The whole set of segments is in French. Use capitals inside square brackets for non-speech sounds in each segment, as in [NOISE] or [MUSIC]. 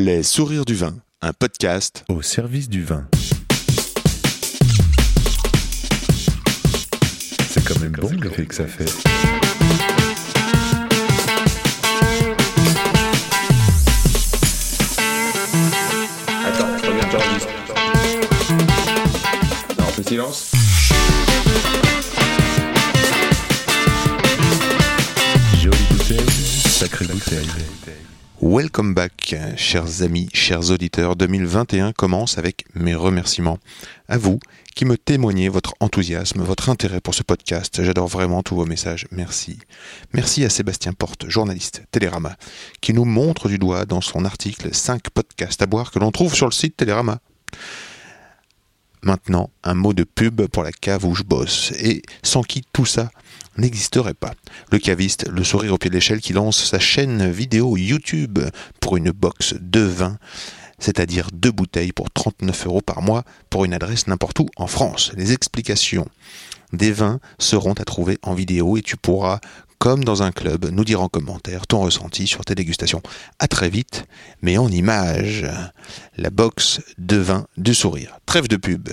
Les sourires du vin, un podcast au service du vin. C'est quand même bon l'effet que ça fait. Attends, regarde, j'enregistre. Non, on fait silence. Jolie bouteille, sacrée bouteille. Welcome back, chers amis, chers auditeurs. 2021 commence avec mes remerciements à vous qui me témoignez votre enthousiasme, votre intérêt pour ce podcast. J'adore vraiment tous vos messages. Merci. Merci à Sébastien Porte, journaliste Télérama, qui nous montre du doigt dans son article 5 podcasts à boire que l'on trouve sur le site Télérama. Maintenant, un mot de pub pour la cave où je bosse, et sans qui tout ça n'existerait pas. Le caviste, le sourire au pied de l'échelle, qui lance sa chaîne vidéo YouTube pour une box de vin, c'est-à-dire deux bouteilles pour 39 euros par mois pour une adresse n'importe où en France. Les explications des vins seront à trouver en vidéo et tu pourras, comme dans un club, nous dire en commentaire ton ressenti sur tes dégustations. À très vite, mais en images. La box de vin du sourire. Trêve de pub.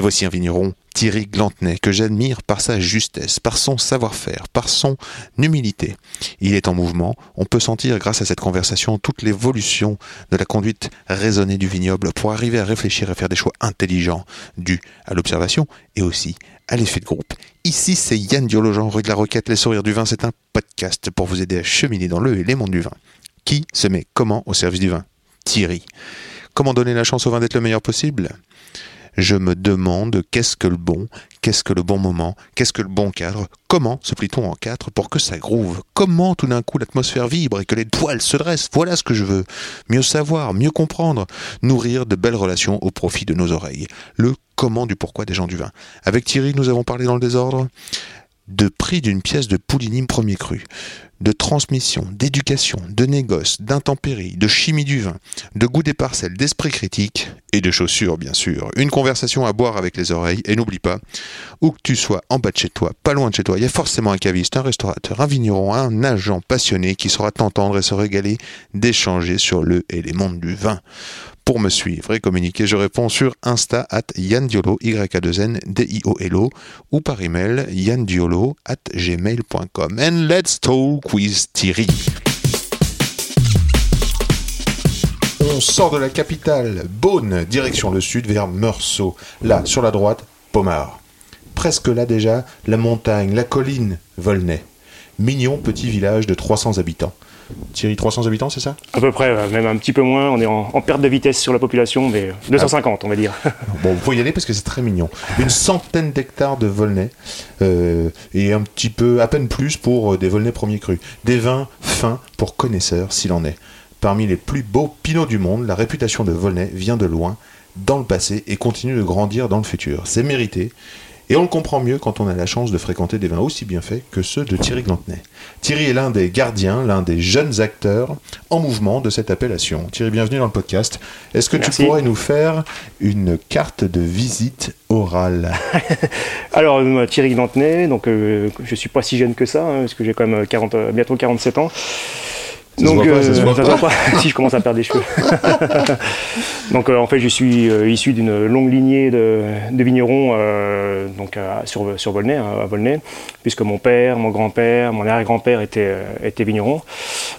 Et voici un vigneron, Thierry Glantenay, que j'admire par sa justesse, par son savoir-faire, par son humilité. Il est en mouvement, on peut sentir grâce à cette conversation toute l'évolution de la conduite raisonnée du vignoble pour arriver à réfléchir et faire des choix intelligents dus à l'observation et aussi à l'effet de groupe. Ici, c'est Yann Diologen, rue de la Roquette, Les Sourires du Vin, c'est un podcast pour vous aider à cheminer dans le et les mondes du vin. Qui se met comment au service du vin? Thierry. Comment donner la chance au vin d'être le meilleur possible? Je me demande qu'est-ce que le bon, qu'est-ce que le bon moment, qu'est-ce que le bon cadre, comment se plie-t-on en quatre pour que ça groove, comment tout d'un coup l'atmosphère vibre et que les toiles se dressent, voilà ce que je veux. Mieux savoir, mieux comprendre, nourrir de belles relations au profit de nos oreilles. Le comment du pourquoi des gens du vin. Avec Thierry, nous avons parlé dans le désordre de prix d'une pièce de Pouligny premier cru, de transmission, d'éducation, de négoce, d'intempéries, de chimie du vin, de goût des parcelles, d'esprit critique et de chaussures bien sûr. Une conversation à boire avec les oreilles et n'oublie pas, où que tu sois en bas de chez toi, pas loin de chez toi, il y a forcément un caviste, un restaurateur, un vigneron, un agent passionné qui saura t'entendre et se régaler d'échanger sur le et les mondes du vin. Pour me suivre et communiquer, je réponds sur Insta at yandiolo, y a 2 n d i o l o ou par email yandiolo at gmail.com. And let's talk with Thierry. On sort de la capitale, Beaune, direction le sud vers Meursault. Là, sur la droite, Pomard. Presque là déjà, la montagne, la colline, Volnay. Mignon petit village de 300 habitants. Thierry, 300 habitants, c'est ça? À peu près, même un petit peu moins. On est en, en, perte de vitesse sur la population, mais 250, on va dire. [LAUGHS] bon, vous pouvez y aller parce que c'est très mignon. Une centaine d'hectares de Volnay euh, et un petit peu, à peine plus pour des Volnay premiers crus. Des vins fins pour connaisseurs, s'il en est. Parmi les plus beaux pinots du monde, la réputation de Volnay vient de loin, dans le passé, et continue de grandir dans le futur. C'est mérité. Et on le comprend mieux quand on a la chance de fréquenter des vins aussi bien faits que ceux de Thierry Glantenay. Thierry est l'un des gardiens, l'un des jeunes acteurs en mouvement de cette appellation. Thierry, bienvenue dans le podcast. Est-ce que Merci. tu pourrais nous faire une carte de visite orale? [LAUGHS] Alors, euh, Thierry Glantenay, donc euh, je suis pas si jeune que ça, hein, parce que j'ai quand même 40, euh, bientôt 47 ans. Ça se voit pas, ça se voit pas. pas. [LAUGHS] si je commence à perdre des cheveux. [LAUGHS] donc euh, en fait je suis euh, issu d'une longue lignée de, de vignerons euh, donc sur, sur Volnay, hein, à Volnay, puisque mon père, mon grand-père, mon arrière-grand-père étaient, étaient vignerons.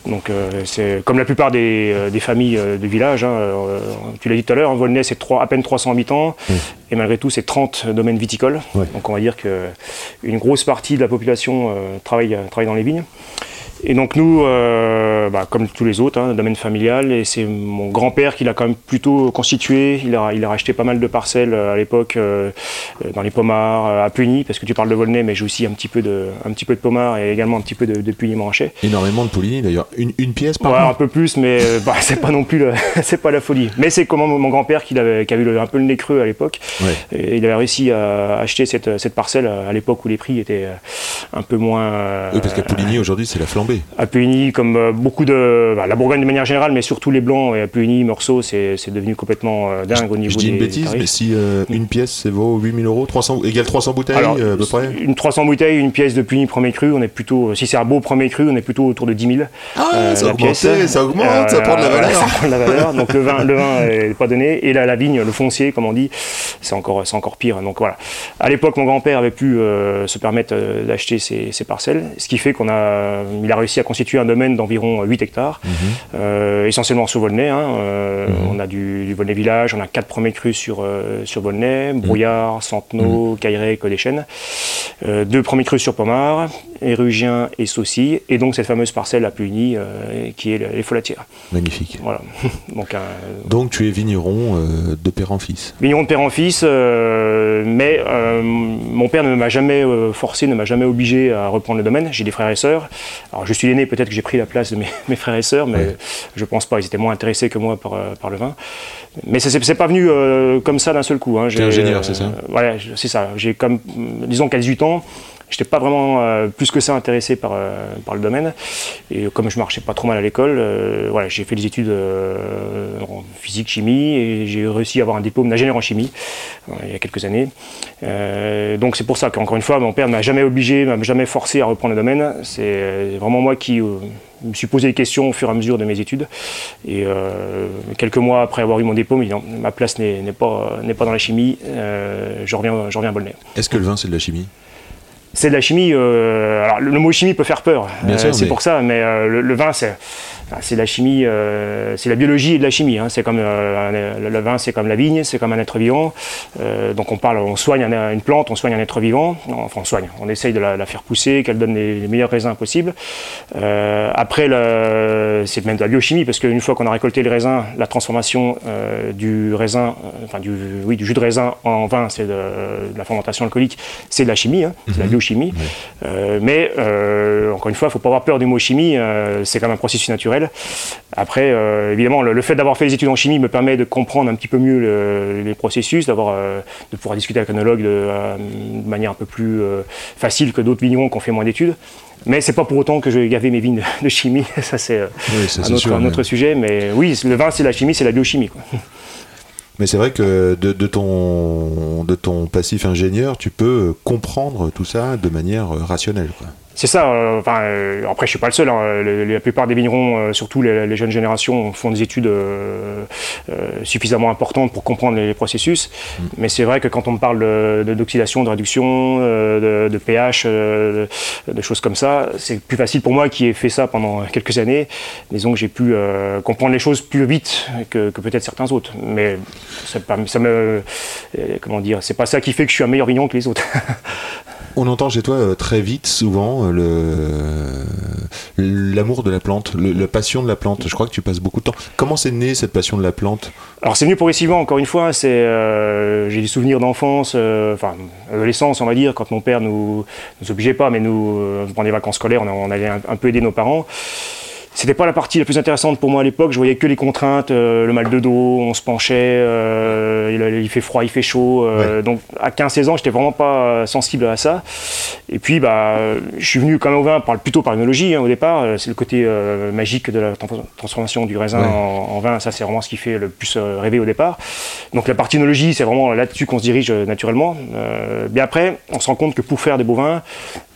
Donc euh, c'est comme la plupart des, euh, des familles du village. hein, euh, tu l'as dit tout à l'heure, hein, Volnay c'est trois- à peine 300 habitants et malgré tout c'est 30 domaines viticoles. Ouais. Donc on va dire que une grosse partie de la population euh, travaille, travaille dans les vignes. Et donc nous, euh, bah, comme tous les autres, hein, domaine familial, et c'est mon grand-père qui l'a quand même plutôt constitué. Il a, il a racheté pas mal de parcelles euh, à l'époque euh, dans les Pomards, euh, à Puny, parce que tu parles de Volnay, mais j'ai aussi un petit peu de, un petit peu de Pomards et également un petit peu de, de Puny-Montrachet. Énormément de Pouligny d'ailleurs. Une, une pièce par Ouais, an un peu plus, mais bah, [LAUGHS] c'est pas non plus, [LAUGHS] c'est pas la folie. Mais c'est comment mon grand-père qui, avait, qui avait le- un peu le nez creux à l'époque. Ouais. Et il avait réussi à acheter cette, cette parcelle à l'époque où les prix étaient un peu moins. Oui, parce qu'à Pouligny aujourd'hui c'est la flambée. Tombé. À comme euh, beaucoup de. bah, la Bourgogne de manière générale, mais surtout les Blancs, et à Puigny, Meursault, c'est c'est devenu complètement euh, dingue au niveau Je dis une des bêtise, tarifs. mais si euh, une pièce ça vaut 8000 euros, 300, égale 300 bouteilles Alors, à peu près Une 300 bouteilles, une pièce de Puigny premier cru, on est plutôt, si c'est un beau premier cru, on est plutôt autour de 10 000. Ah, ça la augmente, pièce. ça augmente, ça prend de la valeur. [LAUGHS] ça prend de la valeur. Donc le vin, le vin est pas donné. Et la, la vigne, le foncier, comme on dit, c'est encore, c'est encore pire. Donc voilà. À l'époque, mon grand-père avait pu se permettre d'acheter ces, ces parcelles, ce qui fait qu'on a, il a réussi à constituer un domaine d'environ 8 hectares, Mhm. euh, essentiellement sur Volnay. hein. Euh, On a du, du Volnay village, on a quatre premiers crus sur, euh, sur Volnay, Brouillard, Centenot, Cailleret, Col des Chênes. Euh, deux premiers crus sur Pommard, Érugien et Saucy, et donc cette fameuse parcelle à euh, qui est le- les Folatières. Magnifique. Voilà. [LAUGHS] donc tu es vigneron de père en fils. vigneron de père en fils, mais mon père ne m'a jamais forcé, ne m'a jamais obligé à reprendre le domaine. J'ai des frères et sœurs. Alors je suis l'aîné, peut-être que j'ai pris la place de mes, [LAUGHS] mes frères et sœurs, mais Ouais. je pense pas. Ils étaient moins intéressés que moi par, euh, par le vin. Mais c'est pas venu euh, comme ça d'un seul coup. Hein. T'es ingénieur, c'est ça? Voilà, je- c'est ça. J'ai comme, disons qu'à 18 ans, J'étais pas vraiment euh, plus que ça intéressé par, euh, par le domaine. Et comme je marchais pas trop mal à l'école, euh, voilà, j'ai fait des études en physique, chimie, et j'ai réussi à avoir un diplôme d'ingénieur en chimie il y a quelques années. Donc c'est pour ça qu'encore une fois, mon père ne m'a jamais obligé, m'a jamais forcé à reprendre le domaine. C'est vraiment moi qui me suis posé des questions au fur et à mesure de mes études. Et quelques mois après avoir eu mon diplôme, ma place n'est pas, pas dans la chimie, je, reviens, je reviens à Bolnay. Est-ce que le vin c'est de la chimie? C'est de la chimie. euh, alors, le, le mot chimie peut faire peur. Bien euh, sûr, c'est mais- pour ça. Mais euh, le, le vin, c'est c'est de la chimie. euh, c'est la biologie et de la chimie. hein. C'est comme euh, le, le vin, c'est comme la vigne, c'est comme un être vivant. Euh, donc on parle, on soigne un- une plante, on soigne un être vivant. Enfin, on soigne. On essaye de la, la faire pousser, qu'elle donne les, les meilleurs raisins possibles. Après, c'est même de la biochimie parce qu'une fois qu'on a récolté les raisins, la transformation du raisin, enfin du, oui, du jus de raisin en vin, c'est de, de la fermentation alcoolique, c'est de la chimie, hein, c'est de la biochimie. Euh, mais encore une fois, il ne faut pas avoir peur du mot chimie, c'est quand même un processus naturel. Après, euh, évidemment, le, le fait d'avoir fait les études en chimie me permet de comprendre un petit peu mieux le- les processus, d'avoir, euh, de pouvoir discuter avec un œnologue de, euh, de manière un peu plus facile que d'autres vignerons qui ont fait moins d'études. Mais c'est pas pour autant que je vais gaver mes vignes de, de chimie, [LAUGHS] ça c'est Oui, un, autre, mais- sujet. Mais oui, le vin c'est la chimie, c'est la biochimie. Quoi. Mais c'est vrai que de, de ton, de ton passif ingénieur, tu peux comprendre tout ça de manière rationnelle. Quoi. C'est ça. euh, enfin, euh, après, je suis pas le seul. hein. Le- la plupart des vignerons, euh, surtout les, les jeunes générations, font des études euh, suffisamment importantes pour comprendre les, les processus. Mais c'est vrai que quand on me parle de- de- d'oxydation, de, réduction, de, de pH, de, choses comme ça, c'est plus facile pour moi qui ai fait ça pendant quelques années. Disons que j'ai pu comprendre les choses plus vite que, que peut-être certains autres. Mais pas, ça me, comment dire, c'est pas ça qui fait que je suis un meilleur vigneron que les autres. [LAUGHS] On entend chez toi très vite, souvent, euh, l'amour de la plante, la passion de la plante. Je crois que tu passes beaucoup de temps. Comment c'est né cette passion de la plante? Alors c'est venu progressivement, encore une fois, c'est, euh, j'ai des souvenirs d'enfance, euh, adolescence on va dire, quand mon père nous, nous obligeait pas, mais nous, pendant les vacances scolaires, on, allait un peu aider nos parents. C'était pas la partie la plus intéressante pour moi à l'époque, je voyais que les contraintes, euh, le mal de dos, on se penchait, euh, il, il fait froid, il fait chaud, euh, donc à 15-16 ans j'étais vraiment pas sensible à ça. Et puis bah, je suis venu quand même au vin par, plutôt par l'œnologie hein, au départ, c'est le côté magique de la trans- transformation du raisin Ouais. en, en vin, ça c'est vraiment ce qui fait le plus rêver au départ. Donc la partie œnologie, c'est vraiment là-dessus qu'on se dirige naturellement. Bien après, on se rend compte que pour faire des bons vins,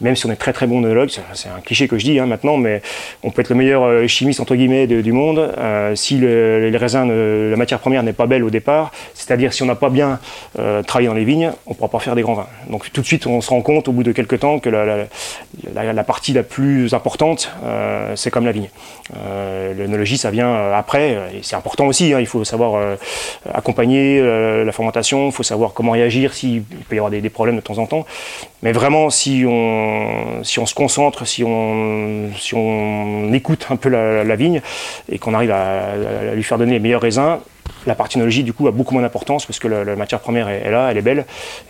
même si on est très très bon œnologue, c'est- c'est un cliché que je dis hein, maintenant, mais on peut être le meilleur euh, chimiste entre guillemets du monde. euh, si le- les raisins, la matière première n'est pas belle au départ, c'est-à-dire si on n'a pas bien euh, travaillé dans les vignes, on ne pourra pas faire des grands vins. Donc tout de suite, on se rend compte au bout de quelques temps que la, partie la plus importante, c'est comme la vigne. L'œnologie, ça vient après, et c'est important aussi. hein, il faut savoir accompagner la fermentation, il faut savoir comment réagir s'il peut y avoir des, des problèmes de temps en temps. Mais vraiment, si on, si on se concentre, si on, si on écoute un peu la, la vigne et qu'on arrive à, à lui faire donner les meilleurs raisins, la partie du coup, a beaucoup moins d'importance parce que la, la matière première est, est là, elle est belle,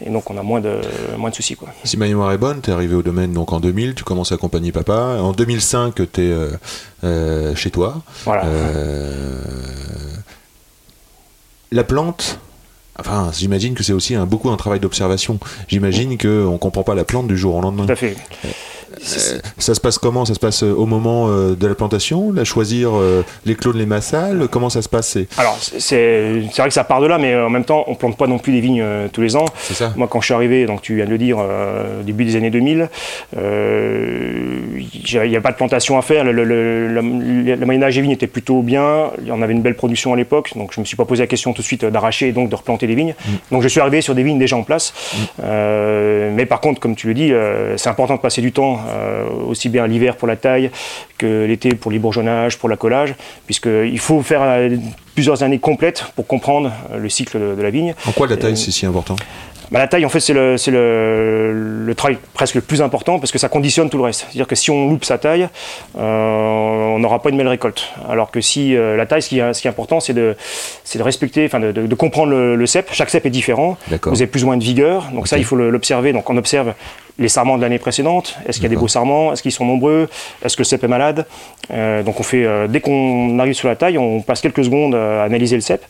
et donc on a moins de, moins de soucis. Quoi. Si ma mémoire est bonne, tu es arrivé au domaine donc en 2000, tu commences à accompagner papa. En 2005, tu es chez toi. Voilà. Euh, la plante, enfin, j'imagine que c'est aussi un, beaucoup un travail d'observation. J'imagine qu'on ne comprend pas la plante du jour au lendemain. Tout à fait. Euh, ça se passe comment? Ça se passe euh, au moment euh, de la plantation, la choisir les clones, les massales? Comment ça se passe? Alors, c'est vrai que ça part de là, mais en même temps, on plante pas non plus des vignes tous les ans. ça Moi, quand je suis arrivé, donc tu viens de le dire, au début des années 2000, euh, il n'y avait pas de plantation à faire. Le, le, le, le- le moyen-âge des vignes était plutôt bien. On avait une belle production à l'époque, donc je ne me suis pas posé la question tout de suite d'arracher et donc de replanter des vignes. Donc je suis arrivé sur des vignes déjà en place. Euh, mais par contre, comme tu le dis, euh, c'est important de passer du temps, euh, aussi bien l'hiver pour la taille que l'été pour les bourgeonnages, pour l'accolage, puisqu'il faut faire euh, plusieurs années complètes pour comprendre euh, le cycle de, de la vigne. En quoi la taille c'est si important? Bah, la taille, en fait, c'est le, le, le travail presque le plus important parce que ça conditionne tout le reste. C'est-à-dire que si on loupe sa taille, euh, on n'aura pas une belle récolte. Alors que si euh, la taille, ce qui est, ce qui est important, c'est de, respecter, enfin de, de- de comprendre le, le cep. Chaque cep est différent. Vous avez plus ou moins de vigueur. Donc ça, il faut l'observer. Donc on observe les sarments de l'année précédente. Est-ce qu'il y a des beaux sarments Est-ce qu'ils sont nombreux Est-ce que le cep est malade Euh, Donc on fait, euh, dès qu'on arrive sur la taille, on passe quelques secondes à analyser le cep.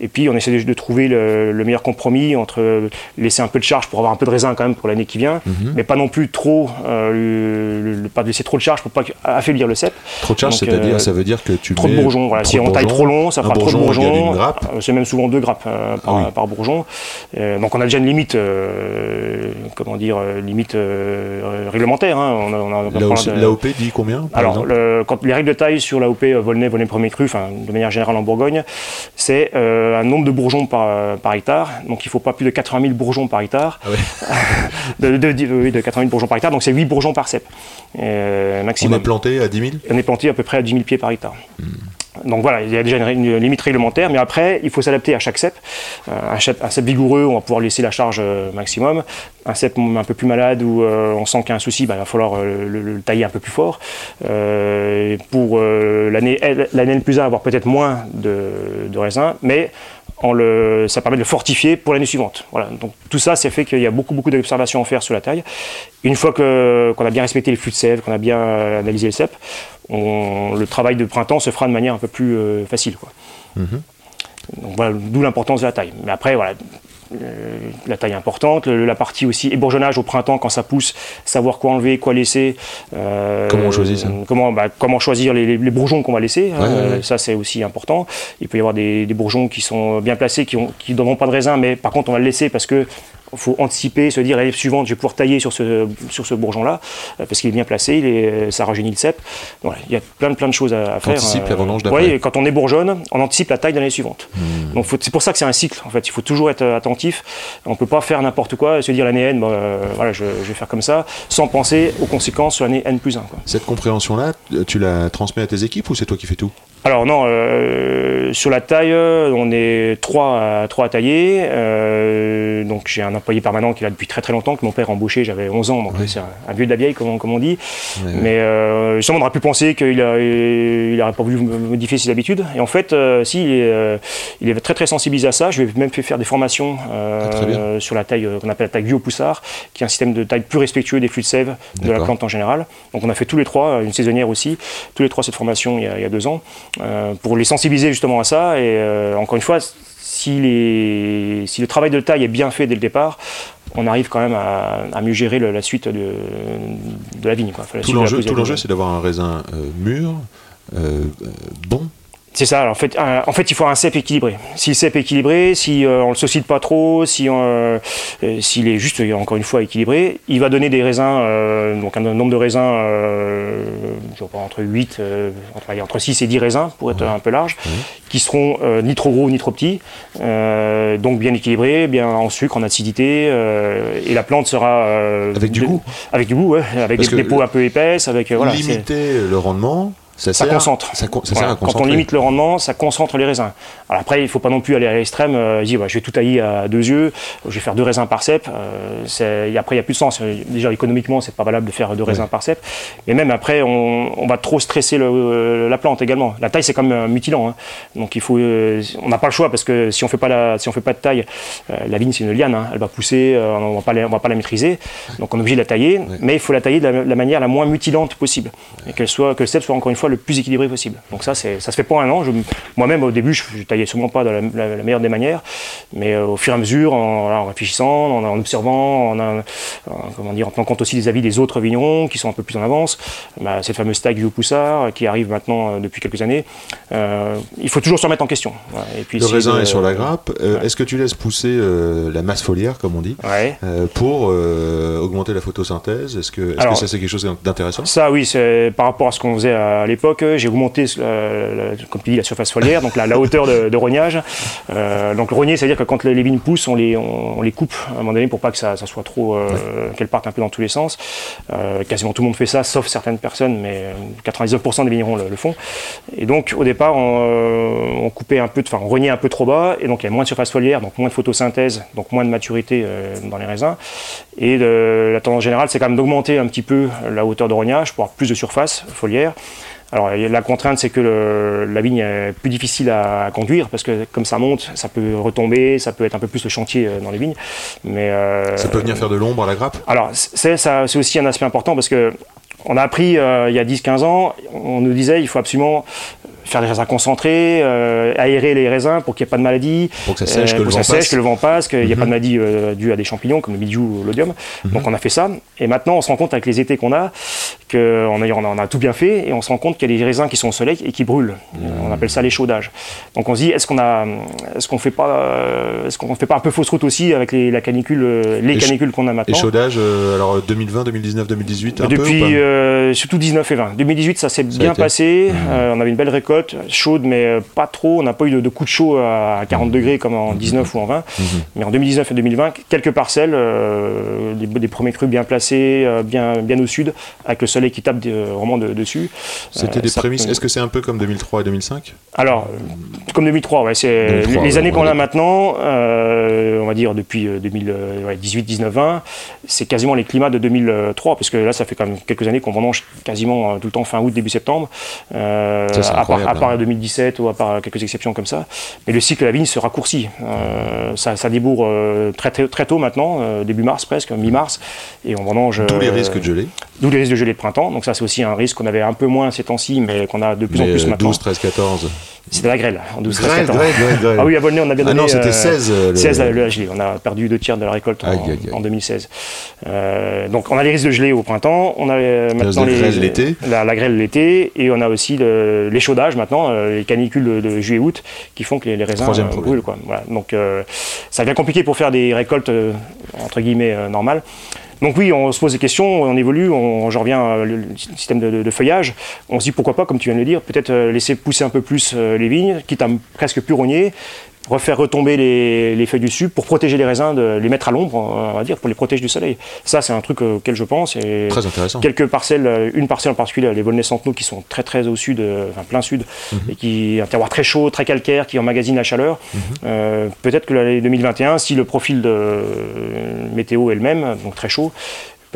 Et puis on essaie de, de trouver le, le meilleur compromis entre euh, laisser un peu de charge pour avoir un peu de raisin quand même pour l'année qui vient, Mhm. mais pas non plus trop, euh, le- le- pas laisser trop de charge pour pas affaiblir le cep. Trop de charge, c'est-à-dire, ça veut dire que tu Trop de bourgeons. Voilà. trop Si on taille trop long, ça fera trop de bourgeons. C'est même souvent deux grappes par, Ah oui. par bourgeon. Donc on a déjà une limite, comment dire, euh, euh, réglementaire. hein. On on L'AOP dit combien alors, le- quand les règles de taille sur l'AOP euh, Volnay, Volnay premier cru, de manière générale en Bourgogne, c'est euh, un nombre de bourgeons par, par hectare. Donc il ne faut pas plus de 80 000 bourgeons par hectare. Ah ouais. [LAUGHS] de, de, de- oui, de 80 000 bourgeons par hectare, donc c'est 8 bourgeons par cep. Euh, On maximum. est planté à 10 000 On est planté à peu près à 10 000 pieds par hectare. Donc voilà, il y a déjà une, limite réglementaire, mais après, il faut s'adapter à chaque cep. Euh, un, cep un cep vigoureux, on va pouvoir laisser la charge euh, maximum. Un cep un peu plus malade où euh, on sent qu'il y a un souci, bah, il va falloir le, le tailler un peu plus fort. Pour l'année l'année N plus 1, avoir peut-être moins de, de raisin, mais en le, ça permet de le fortifier pour l'année suivante. Voilà. Donc tout ça, c'est fait qu'il y a beaucoup, beaucoup d'observations à faire sur la taille. Une fois que- qu'on a bien respecté les flux de sève, qu'on a bien euh, analysé le cep, on- le travail de printemps se fera de manière un peu plus euh, facile. Quoi. Donc voilà, d'où l'importance de la taille. Mais après, voilà, la taille importante, le- la partie aussi ébourgeonnage au printemps quand ça pousse, savoir quoi enlever, quoi laisser. euh, Comment on choisit ça comment, bah, comment choisir les, les- les bourgeons qu'on va laisser, hein, Ouais, ouais, euh, ouais. ça c'est aussi important. Il peut y avoir des, des bourgeons qui sont bien placés, qui ne qui donneront pas de raisin, mais par contre on va le laisser parce que faut anticiper, se dire l'année suivante je vais pouvoir tailler sur ce, sur ce bourgeon-là, euh, parce qu'il est bien placé, il est, ça rajeunit le cep. Voilà, il y a plein de, plein de choses à, à faire. T'anticipes la vendange d'après. Oui, et quand on est bourgeonne, on anticipe la taille de l'année suivante. Donc faut- c'est pour ça que c'est un cycle en fait. Il faut toujours être euh, attentif. On ne peut pas faire n'importe quoi et se dire l'année N, euh, voilà, je, je vais faire comme ça, sans penser aux conséquences sur l'année N plus 1. Quoi. Cette compréhension-là, tu la transmets à tes équipes ou c'est toi qui fais tout? Alors non, euh, sur la taille, euh, on est trois à, trois à tailler. Euh, donc j'ai un employé permanent qui est là depuis très très longtemps, que mon père a embauché, j'avais 11 ans, donc Oui. c'est un, un vieux de la vieille, comme, on- comme on dit. Mais euh, justement, on aurait pu penser qu'il n'aurait pas voulu modifier ses habitudes. Et en fait, euh, si, il est, euh, il est très très sensibilisé à ça. Je lui ai même fait faire des formations euh, Ah, sur la taille qu'on appelle la taille vue au poussard, qui est un système de taille plus respectueux des flux de sève de la plante en général. Donc on a fait tous les trois, une saisonnière aussi, tous les trois cette formation il y a, il y a deux ans, pour les sensibiliser justement à ça. Et euh, encore une fois, si, les, si le travail de taille est bien fait dès le départ, on arrive quand même à, à mieux gérer le- la suite de, de la vigne. Quoi. Enfin, la Tout l'enjeu, c'est d'avoir un raisin euh, mûr, euh, euh, bon. C'est ça. alors, En fait, un- en fait, il faut un cep équilibré. Si le cep est équilibré, si euh, on le saucide pas trop, si euh, euh, s'il est juste, euh, encore une fois, équilibré, il va donner des raisins, euh, donc un nombre de raisins, euh, je sais pas, entre 8, euh, entre, entre 6 et 10 raisins, pour être un peu large, qui seront euh, ni trop gros ni trop petits, euh, donc bien équilibrés, bien en sucre, en acidité, euh, et la plante sera... euh, Avec du de- goût. Avec du goût, ouais, avec Parce des, des peaux un peu épaisses, avec... voilà, Limiter le rendement, ça, ça sert, concentre. Ça, ça Voilà, sert à Quand on limite le rendement, ça concentre les raisins. Alors après, il ne faut pas non plus aller à l'extrême. Euh, dire, bah, je vais tout tailler à deux yeux, je vais faire deux raisins par cep. Euh, et après, il n'y a plus de sens. Euh, Déjà, économiquement, c'est pas valable de faire deux raisins par cep. Mais même après, on, on va trop stresser le- la plante également. La taille, c'est quand même un mutilant. hein. Donc il faut, euh, on n'a pas le choix parce que si on fait pas la, si on fait pas de taille, euh, la vigne c'est une liane. hein. Elle va pousser, euh, on va pas, la- on va pas la maîtriser. Donc on est obligé de la tailler, mais il faut la tailler de la, la manière la moins mutilante possible. Et qu'elle soit, que le cep soit encore une fois soit le plus équilibré possible. Donc ça, ça se fait pas un an. Moi-même, au début, je, je taillais sûrement pas de la, la- la meilleure des manières, mais euh, au fur et à mesure, en, réfléchissant, en, en observant, en, en- en- comment dire, en tenant compte aussi des avis des autres vignerons qui sont un peu plus en avance, bah, cette fameuse tag Vieux Poussard euh, qui arrive maintenant euh, depuis quelques années, il faut toujours se remettre en question. Et puis Le raisin est sur la grappe. Ouais. Est-ce que tu laisses pousser la masse foliaire, comme on dit, Ouais. pour augmenter la photosynthèse? Est-ce que, que Alors- ça c'est quelque chose d'intéressant? Ça, oui, c'est par rapport à ce qu'on faisait à l'époque. Euh, J'ai augmenté, euh, la- comme tu dis, la surface foliaire, donc la, la hauteur de, de rognage. Euh, donc le rogner, c'est-à-dire que quand les, les vignes poussent, on les, on, on les coupe à un moment donné pour pas que ça, ça soit trop, euh, qu'elles partent un peu dans tous les sens. Euh, quasiment tout le monde fait ça, sauf certaines personnes, mais 99% des vignerons le, le font. Et donc au départ, on, on coupait un peu, enfin on rognait un peu trop bas, et donc il y a moins de surface foliaire, donc moins de photosynthèse, donc moins de maturité dans les raisins. Et la tendance générale, c'est quand même d'augmenter un petit peu la hauteur de rognage pour avoir plus de surface foliaire. Alors la contrainte, c'est que le- la vigne est plus difficile à, à conduire parce que comme ça monte, ça peut retomber, ça peut être un peu plus le chantier euh, dans les vignes. Mais euh, Ça peut venir faire de l'ombre à la grappe? Alors, c'est ça- c'est aussi un aspect important parce que on a appris euh, il y a 10-15 ans, on nous disait il faut absolument faire des raisins concentrés, euh, aérer les raisins pour qu'il n'y ait pas de maladie, pour que ça sèche, euh, que le ça sèche, passe que le vent passe, qu'il n'y ait Mhm. pas de maladie euh, due à des champignons comme le mildiou ou l'odium. Donc on a fait ça. Et maintenant on se rend compte avec les étés qu'on a qu'on a, on a, tout bien fait et on se rend compte qu'il y a des raisins qui sont au soleil et qui brûlent. On appelle ça l'échaudage. Donc on se dit est-ce qu'on a, est-ce qu'on fait pas, euh, est-ce qu'on fait pas un peu fausse route aussi avec les, la canicule, les canicules qu'on a maintenant? Échaudage, alors 2020, 2019, 2018, un depuis peu ou pas? surtout 19 et 20. 2018, ça s'est bien été. Passé. On avait une belle récolte, chaude, mais euh, pas trop. On n'a pas eu de, de coup de chaud à Mmh. 40 degrés comme en 19 ou en 20. Mais en 2019 et 2020, quelques parcelles, euh, des, des premiers crus bien placés, euh, bien, bien au sud, avec le soleil qui tape vraiment de- dessus. C'était des ça prémices. Est-ce que c'est un peu comme 2003 et 2005 alors, comme 2003, ouais, c'est 2003, les ouais, années qu'on a maintenant, euh, on va dire depuis euh, 2018, 19, 20, c'est quasiment les climats de 2003, parce que là, ça fait quand même quelques années qu'on vendange quasiment tout le temps fin août, début septembre, euh, Ça, à, part, à part hein. 2017 ou à part quelques exceptions comme ça. Mais le cycle de la vigne se raccourcit. Euh, ça, ça débourre euh, très, très, très tôt maintenant, euh, début mars presque, mi-mars, et on vendange. D'où les risques de gelée. D'où les risques de gelée de printemps. Donc ça, c'est aussi un risque qu'on avait un peu moins ces temps-ci, mais qu'on a de plus en Mais, plus euh, maintenant. 12, 13, 14. C'était la grêle, en 12 13, Grêle, 14. grêle, grêle. Ah oui, à Volnay, on a bien Ah donné. non, c'était euh, 16. euh, le- 16 le gelée. On a perdu deux tiers de la récolte en, Aïe, aïe, aïe. en 2016. Euh, donc on a les risques de gelée au printemps, on a euh, maintenant de les, l'été. La, la grêle l'été, et on a aussi le- l'échaudage maintenant, euh, les canicules de, de juillet-août qui font que les, les raisins brûlent. Quoi. Voilà. Donc ça devient compliqué pour faire des récoltes entre guillemets normales. Donc oui, on se pose des questions, on évolue, on, je reviens euh, le système de, feuillage. On se dit pourquoi pas, comme tu viens de le dire, peut-être euh, laisser pousser un peu plus euh, les vignes, quitte à presque plus rogner, refaire retomber les, les feuilles du sud pour protéger les raisins, de les mettre à l'ombre, on va dire, pour les protéger du soleil. Ça, c'est un truc euh, auquel je pense. Et Très intéressant. quelques parcelles, euh, une parcelle en particulier, les Volnay Centenaux, qui sont très très au sud, euh, enfin plein sud, Mhm. et qui un terroir très chaud, très calcaire, qui emmagasine la chaleur. Mhm. Euh, Peut-être que l'année 2021, si le profil de météo est le même, donc très chaud,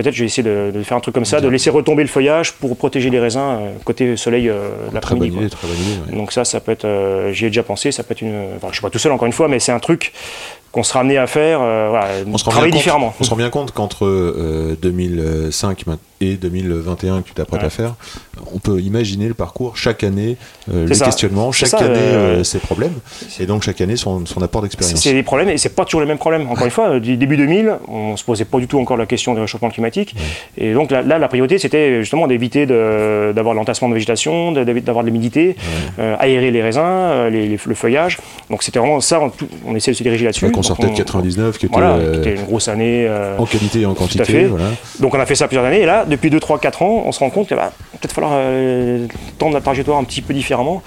peut-être je vais essayer de, de faire un truc comme ça, de laisser retomber le feuillage pour protéger les raisins euh, côté soleil euh, l'après-midi. ouais. Donc ça, ça peut être, euh, j'y ai déjà pensé, ça peut être une, enfin je suis pas tout seul encore une fois, mais c'est un truc qu'on sera amené à faire, euh, voilà, On se travailler compte- différemment. On se rend bien compte qu'entre euh, 2005 ma- et 2021 que tu t'apprêtes Ouais. à faire, on peut imaginer le parcours chaque année, euh, les ça. questionnements, chaque ça, année euh, euh, ses problèmes, et donc chaque année son, son apport d'expérience. C'est des problèmes et c'est pas toujours les mêmes problèmes. Encore une fois, euh, début 2000, on se posait pas du tout encore la question du réchauffement climatique. Et donc là, là, la priorité, c'était justement d'éviter d'avoir l'entassement de végétation, d'avoir de l'humidité, euh, aérer les raisins, euh, les- les- le feuillage. Donc c'était vraiment ça, on, on essaie de se diriger là-dessus. Qu'on sortait de on- 99, qui était, Voilà, euh, qui était une grosse année. euh, en qualité et en quantité. Voilà. donc on a fait ça plusieurs années et là, depuis 2, 3, 4 ans, on se rend compte qu'il va peut-être falloir euh, tendre la trajectoire un petit peu différemment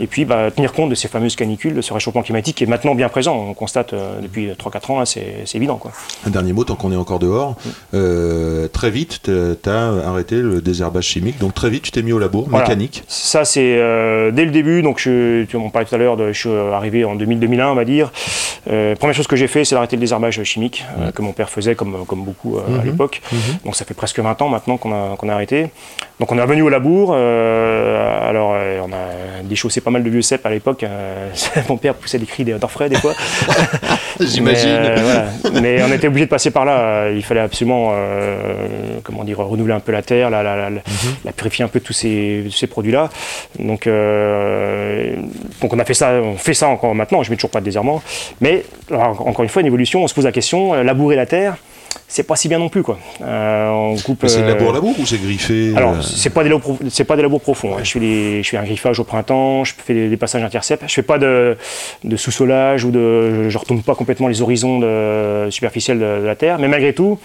et puis bah, tenir compte de ces fameuses canicules, de ce réchauffement climatique qui est maintenant bien présent. On constate euh, depuis 3-4 ans, là, c'est c'est évident. Quoi. Un dernier mot, tant qu'on est encore dehors. Euh, très vite, tu as arrêté le désherbage chimique, donc très vite, tu t'es mis au labo, Voilà. mécanique. Ça, c'est euh, dès le début. Donc, je, tu m'en parlais tout à l'heure, je suis arrivé en 2000-2001, on va dire. Première chose que j'ai fait, c'est d'arrêter le désherbage chimique, que mon père faisait comme, comme beaucoup à Mhm. l'époque. Donc ça fait presque 20 ans maintenant qu'on a, qu'on a arrêté. Donc on est revenu au labour. euh, alors euh, on a déchaussé pas mal de vieux cèpes à l'époque. euh, [LAUGHS] mon père poussait des cris d'orfraie des fois. [LAUGHS] J'imagine. Mais, voilà. Mais on était obligé de passer par là. Il fallait absolument, comment dire, renouveler un peu la terre, la, la- la- la- la purifier un peu de tous ces, produits-là. Donc, donc on a fait ça, on fait ça encore maintenant. Je mets toujours pas de désherbant. Mais alors, encore une fois, une évolution. On se pose la question, labourer la terre, c'est pas si bien non plus, quoi. Euh, on coupe. C'est euh, labour labour ou c'est griffé alors, euh, c'est pas des c'est pas des labours profonds. hein. Je fais je fais un griffage au printemps, je fais des, des passages intercept. Je fais pas de, de sous-solage ou de, je retourne pas complètement les horizons de, superficiels de, de la terre. Mais malgré tout,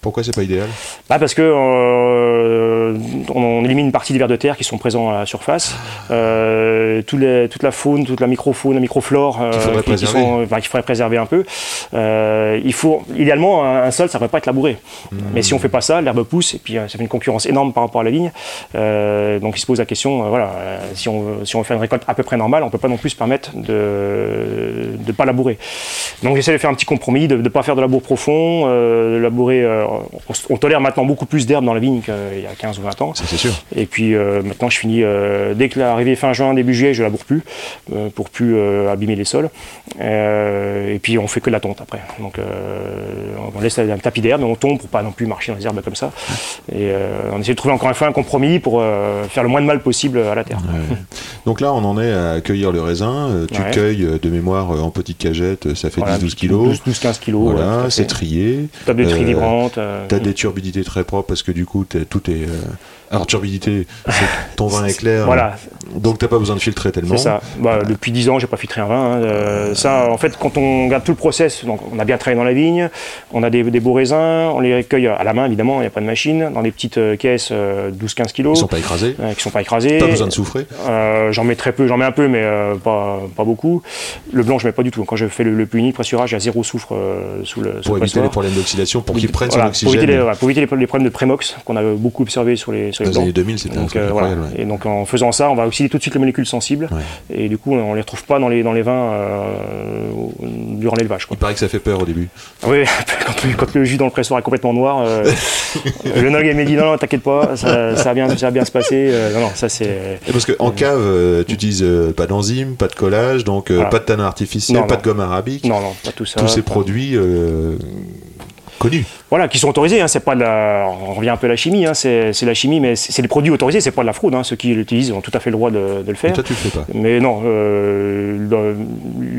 Pourquoi c'est pas idéal? Bah parce que euh, on, élimine une partie des vers de terre qui sont présents à la surface. Euh, tous les- toute la faune, toute la microfaune, la microflore euh, Qu'il faudrait qui, qui enfin, faudrait préserver un peu. Euh, il faut, idéalement, un, sol, ça ne devrait pas être labouré. Mmh. Mais si on fait pas ça, l'herbe pousse et puis euh, ça fait une concurrence énorme par rapport à la vigne. Euh, donc il se pose la question, euh, voilà, euh, si on, veut- si on veut faire une récolte à peu près normale, on peut pas non plus se permettre de ne pas labourer. Donc j'essaie de faire un petit compromis, de ne pas faire de labour profond, euh, de labourer. On, tolère maintenant beaucoup plus d'herbe dans la vigne qu'il y a 15 ou 20 ans. C'est sûr. Et puis euh, maintenant, je finis euh, dès que l'arrivée fin juin, début juillet, je laboure plus euh, pour plus abîmer les sols. Et puis on fait que de la tonte après. Donc on laisse un tapis d'herbe, mais on tombe pour pas non plus marcher dans les herbes comme ça. Et on essaie de trouver encore une fois un compromis pour faire le moins de mal possible à la terre. Ouais. Donc là, on en est à cueillir le raisin. Tu Ouais. cueilles de mémoire en petites cagettes, euh, ça fait Voilà, 10-12 kilos. 12-15 kilos. Voilà, c'est trié. Table de tri vibrante. Euh, T'as des turbidités très propres parce que du coup, tout est. euh, Alors, turbidité, c'est ton vin est clair. Voilà, Donc, t'as pas besoin de filtrer tellement. C'est ça. Bah, depuis 10 ans, j'ai pas filtré un vin. hein. Euh, ça, en fait, quand on regarde tout le process, donc on a bien travaillé dans la vigne, on a des, des beaux raisins, on les recueille à la main, évidemment, il n'y a pas de machine, dans des petites euh, caisses euh, 12-15 Ils kilos, sont pas écrasés. euh, qui sont pas écrasées. Pas besoin de souffrer. Euh, j'en mets très peu, j'en mets un peu, mais euh, pas, pas beaucoup. Le blanc, je mets pas du tout. Quand je fais le, le punni, pressurage, il y a zéro soufre euh, sous le, sous Pour le éviter les problèmes d'oxydation, pour qu'ils prennent Voilà, son pour éviter, les, oxygène. voilà, pour éviter les, les problèmes de prémox qu'on a beaucoup observé sur les, Dans les années blancs. 2000, c'était un Donc, euh, voilà. ouais. Et donc en faisant ça, on va oxyder tout de suite les molécules sensibles. Ouais. Et du coup, on les retrouve pas dans les, dans les vins euh, durant l'élevage. Il paraît que ça fait peur au début. Oui, [LAUGHS] quand, le- quand le jus dans le pressoir est complètement noir, euh, [LAUGHS] le nog m'a dit non, non, t'inquiète pas, ça, ça va bien, ça va bien se passer. Euh, non, non, ça c'est. Et parce qu'en cave, tu utilises pas d'enzymes, pas de collage, donc Voilà. pas de tanin artificiel, Non, pas non. de gomme arabique. Non, non, pas tout ça. Tous ces pas- produits connus. Voilà, qui sont autorisés. Hein, c'est pas de la... On revient un peu à la chimie. Hein, c'est la chimie, mais c'est des produits autorisés. C'est pas de la fraude. Hein, ceux qui l'utilisent ont tout à fait le droit de, de le faire. toi, tu le fais pas. Mais non, euh,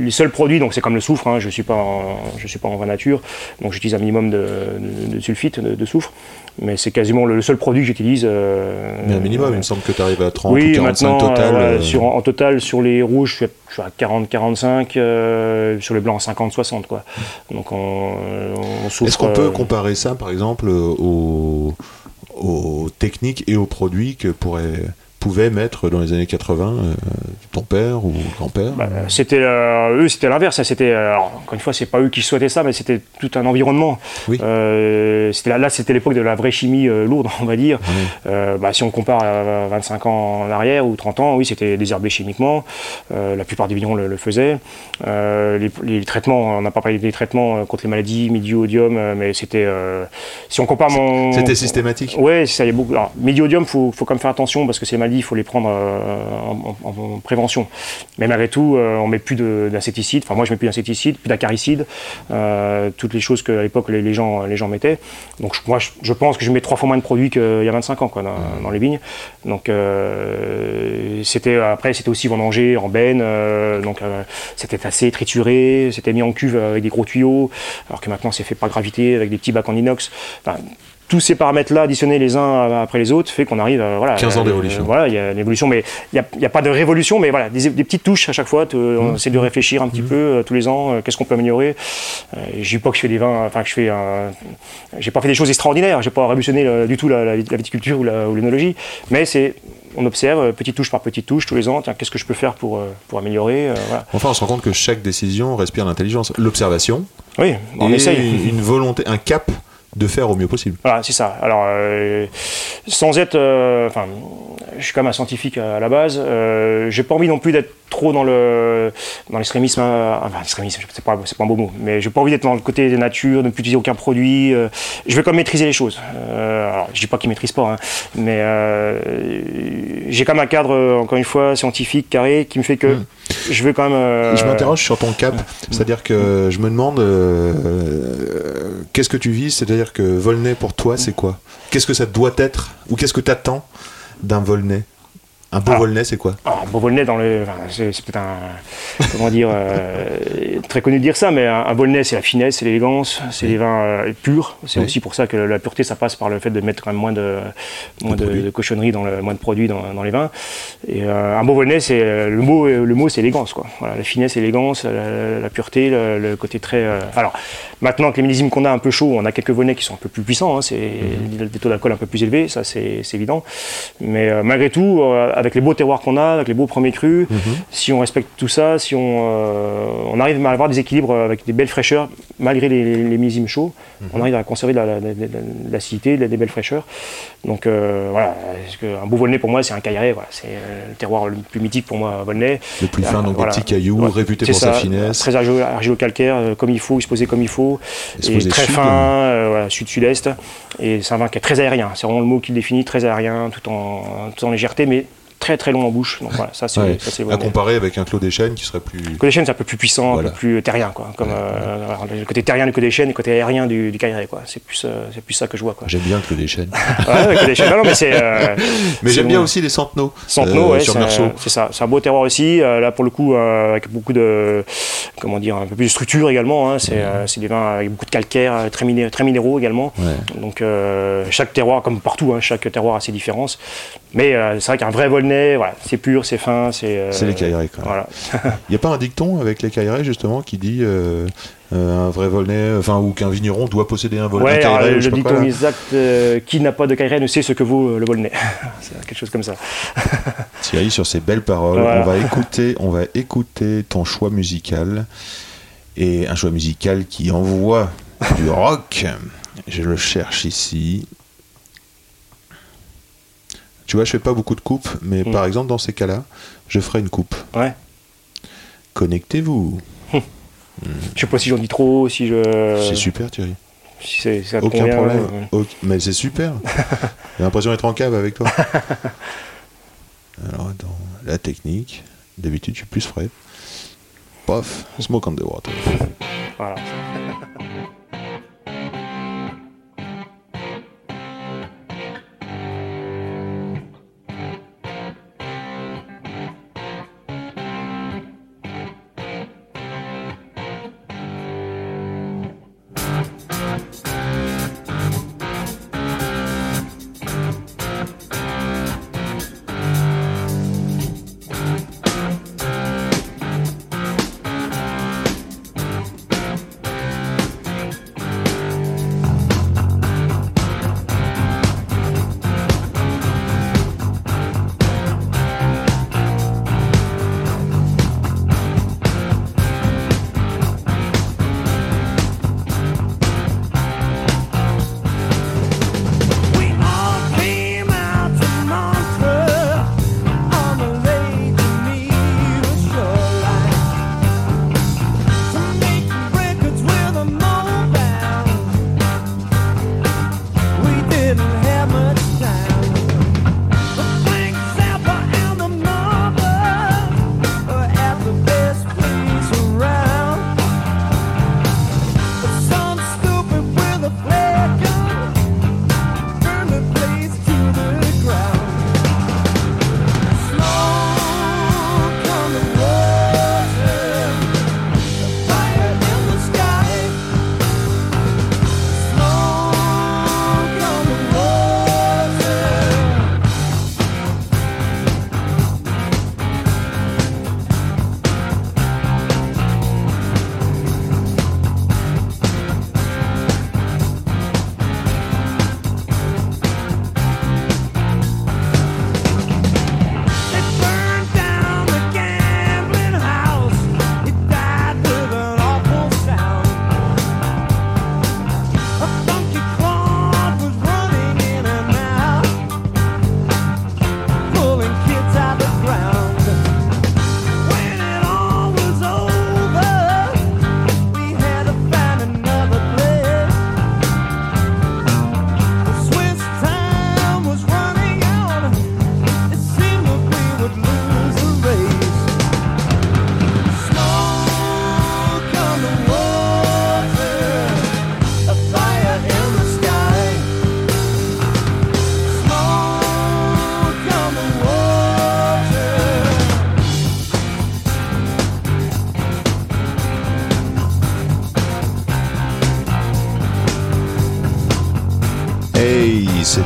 les seuls produits, donc c'est comme le soufre, je ne suis, pas en- je suis pas en vin nature, donc j'utilise un minimum de, de- de sulfite, de, soufre, mais c'est quasiment le, le seul produit que j'utilise. euh, Mais un minimum, il me semble que tu arrives à 30 ou oui, 45 maintenant, total. euh, sur, en total, sur les rouges, je suis à, je suis à 40-45, euh, sur les blancs, 50-60. Quoi. Donc on, on souffre. Est-ce qu'on peut euh, ça, par exemple, euh, aux techniques et aux produits que pourrait, pouvait mettre dans les années 80 euh, ton père ou grand-père Bah, c'était euh, eux, c'était l'inverse. ça, C'était euh, encore une fois, c'est pas eux qui souhaitaient ça, mais c'était tout un environnement. Oui. Euh, c'était là, là, c'était l'époque de la vraie chimie euh, lourde, [LAUGHS] on va dire. Oui. Bah, si on compare à 25 ans en arrière ou 30 ans, oui, c'était désherbé chimiquement. La plupart des vignerons le, le faisaient. Les, les traitements, on n'a pas parlé des traitements contre les maladies, médiodium, euh, mais c'était. si on compare mon. C'était systématique Ouais, ça y est beaucoup. Alors, médiodium, faut, faut quand même faire attention parce que ces maladies, il faut les prendre euh, en, en- en prévention. Mais malgré tout, euh, on met plus de- d'insecticides. Enfin, moi, je mets plus d'insecticides, plus d'acaricides, euh, toutes les choses qu'à l'époque les, les gens, les gens mettaient. Donc, moi, je, je pense que je mets trois fois moins de produits qu'il y a 25 ans quoi, dans, dans les vignes. Donc, c'était après, c'était aussi vendangé en benne. donc, c'était assez trituré. C'était mis en cuve avec des gros tuyaux. Alors que maintenant, c'est fait par gravité avec des petits bacs en inox. Enfin, tous ces paramètres-là additionnés les uns après les autres fait qu'on arrive à voilà 15 ans euh, d'évolution. voilà, il y a une évolution, mais il n'y a, pas de révolution, mais voilà, des, des petites touches à chaque fois. te- Mmh. On essaie de réfléchir un petit peu euh, tous les ans. euh, Qu'est-ce qu'on peut améliorer Je dis pas que je fais des vins, enfin que je fais j'ai pas fait des choses extraordinaires. J'ai pas révolutionné du tout la, la- la viticulture ou l'œnologie, mais c'est on observe petite touche par petite touche tous les ans. Tiens, qu'est-ce que je peux faire pour pour améliorer euh, voilà. Enfin, on se rend compte que chaque décision respire l'intelligence, l'observation Oui, on et essaye. une volonté, un cap de faire au mieux possible. Voilà, c'est ça. Alors, euh, sans être. euh, Enfin, je suis quand même un scientifique à la base. Euh, J'ai pas envie non plus d'être trop dans le dans l'extrémisme. euh, Enfin, l'extrémisme, c'est pas, c'est pas un beau mot. Mais j'ai pas envie d'être dans le côté des natures, de ne plus utiliser aucun produit. euh, je veux quand même maîtriser les choses. Euh, alors, je dis pas qu'ils maîtrisent pas, hein, mais euh, j'ai quand même un cadre, euh, encore une fois, scientifique, carré, qui me fait que Mm. Euh, Je m'interroge sur ton cap, c'est-à-dire que je me demande euh, euh, qu'est-ce que tu vis, c'est-à-dire que Volney pour toi c'est quoi? Qu'est-ce que ça doit être? Ou qu'est-ce que tu attends d'un Volney? Un beau Ah. Volney c'est quoi Alors, bon Volnay, dans le, enfin, c'est, c'est peut-être un, comment dire, euh, [LAUGHS] très connu de dire ça, mais un, un Volnay, c'est la finesse, c'est l'élégance, c'est les vins euh, purs. C'est Oui. aussi pour ça que la pureté, ça passe par le fait de mettre quand même moins de, moins De de, cochonneries dans le, moins de produits dans, dans les vins. Et euh, un beau Volnay, c'est le mot, le mot, c'est élégance, quoi. Voilà, la finesse, l'élégance, la, la pureté, le, le côté très. alors, maintenant que les millésimes qu'on a un peu chauds, on a quelques Volnay qui sont un peu plus puissants, hein, c'est Mhm. des taux d'alcool un peu plus élevés, ça c'est, c'est évident. Mais malgré tout, avec les beaux terroirs qu'on a, avec les beaux premiers crus, Mhm. si on respecte tout ça, si on, euh, on arrive à avoir des équilibres avec des belles fraîcheurs, malgré les, les, les millésimes chauds, Mhm. on arrive à conserver de la- de la- de la- de l'acidité, la- des belles fraîcheurs. Donc euh, voilà, que un beau Volnay pour moi c'est un cailleret, voilà, c'est euh, le terroir le plus mythique pour moi, Volnay. Le plus fin, donc Voilà. des petits cailloux, Ouais, réputé pour ça, sa finesse. Très argilo- argilo-calcaire, comme il faut, exposé comme il faut, Et très sud. fin, euh, voilà, sud-sud-est. Et c'est un vin qui est très aérien, c'est vraiment le mot qui le définit, très aérien, tout en, tout en légèreté, mais très très long en bouche. Donc voilà, ça c'est Ouais. ça, c'est À comparer avec un Clos des Chênes qui serait plus. Côté chêne, c'est un peu plus puissant, Voilà. un peu plus terrien, quoi. Comme euh, alors, le côté terrien du côté chêne, le côté aérien du, du quoi. C'est plus, euh, c'est plus ça que je vois, quoi. J'aime bien le Clos des Chênes. Ouais. Non, non, mais c'est. euh, [LAUGHS] Mais c'est j'aime bien bon. aussi les centenaux. Centenaux, euh, ouais, sur c'est ça. C'est un beau terroir aussi. euh, là, pour le coup, euh, avec beaucoup de, comment dire, un peu plus de structure également. hein. C'est, euh, c'est des vins avec beaucoup de calcaire, euh, très, miné- très minéraux également. Donc euh, chaque terroir, comme partout, hein, chaque terroir a ses différences. Mais euh, c'est vrai qu'un vrai Volnay, voilà, c'est pur, c'est fin, c'est. euh, C'est les caillerets, quoi. Voilà. [LAUGHS] Il n'y a pas un dicton avec les caillerets justement qui dit euh, euh, un vrai Volnay, enfin ou qu'un vigneron doit posséder un Volnay. Ouais, cailleret, le dicton exact, euh, qui n'a pas de Cailleret ne sait ce que vaut le Volnay. [LAUGHS] c'est quelque chose comme ça. [LAUGHS] Thierry, sur ces belles paroles, Voilà. on va écouter, on va écouter ton choix musical et un choix musical qui envoie du rock. Je le cherche ici. Tu vois, je fais pas beaucoup de coupes, mais Mm. par exemple dans ces cas-là, je ferai une coupe. Ouais. Connectez-vous. Je sais pas si j'en dis trop, si je. C'est super, Thierry. Si c'est, ça Aucun convient, problème. Mais c'est super. [LAUGHS] J'ai l'impression d'être en cave avec toi. [LAUGHS] Alors attends, la technique. D'habitude, je suis plus frais. Pof, smoke on the water. Voilà. [LAUGHS]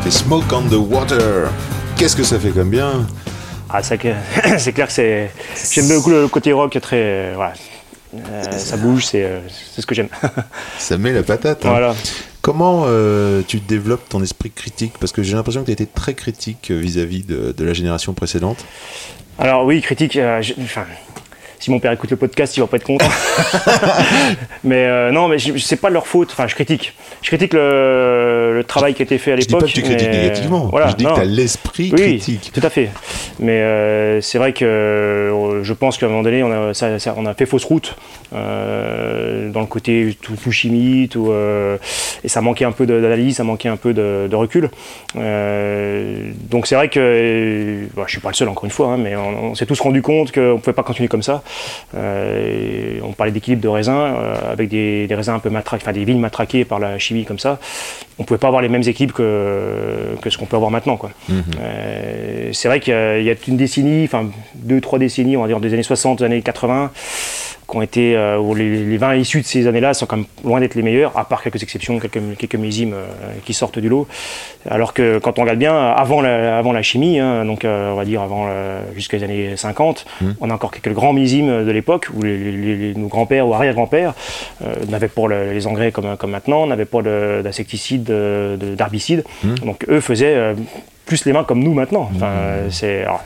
c'était Smoke on the Water. Qu'est-ce que ça fait comme bien? Ah, [COUGHS] c'est clair que c'est. J'aime beaucoup le côté rock, très. euh, voilà. Euh, ça bouge, c'est euh, c'est ce que j'aime. [LAUGHS] Ça met la patate. hein. voilà. Comment euh, tu développes ton esprit critique? Parce que j'ai l'impression que tu étais très critique vis-à-vis de, de la génération précédente. Alors oui, critique. euh, je- enfin, si mon père écoute le podcast, il va pas être content. [LAUGHS] mais euh, non, mais c'est pas de leur faute. Enfin, je critique. Je critique le, le travail qui a été fait à Je dis l'époque. pas que tu critiques mais- négativement. Voilà, je dis non. que tu as l'esprit Oui, critique. tout à fait. Mais euh, c'est vrai que euh, je pense qu'à un moment donné, on a, ça- ça- on a fait fausse route dans le côté tout, tout chimie, tout, et ça manquait un peu d'analyse, ça manquait un peu de, de recul. Donc c'est vrai que bah, je suis pas le seul encore une fois, hein, mais on, on s'est tous rendu compte qu'on ne pouvait pas continuer comme ça. Euh, on parlait d'équilibre de raisins euh, avec des, des raisins un peu matraqués, enfin des vignes matraquées par la chimie comme ça. On ne pouvait pas avoir les mêmes équipes que, que ce qu'on peut avoir maintenant. Quoi. Mhm. Euh, c'est vrai qu'il y, a- il y a une décennie, enfin deux, trois décennies, on va dire des années 60, des années 80, qui ont été, euh, où les, les vins issus de ces années-là sont quand même loin d'être les meilleurs, à part quelques exceptions, quelques, quelques millésimes euh, qui sortent du lot. Alors que quand on regarde bien, avant la, avant la chimie, hein, donc euh, on va dire avant les années 50, Mhm. on a encore quelques grands millésimes de l'époque où les, les- les- nos grands-pères ou arrière-grands-pères n'avaient pas le- les engrais comme, comme maintenant, n'avaient pas de- d'insecticides, de- de- d'herbicides. Mhm. Donc eux faisaient plus les mains comme nous maintenant. Enfin, euh, c'est, alors,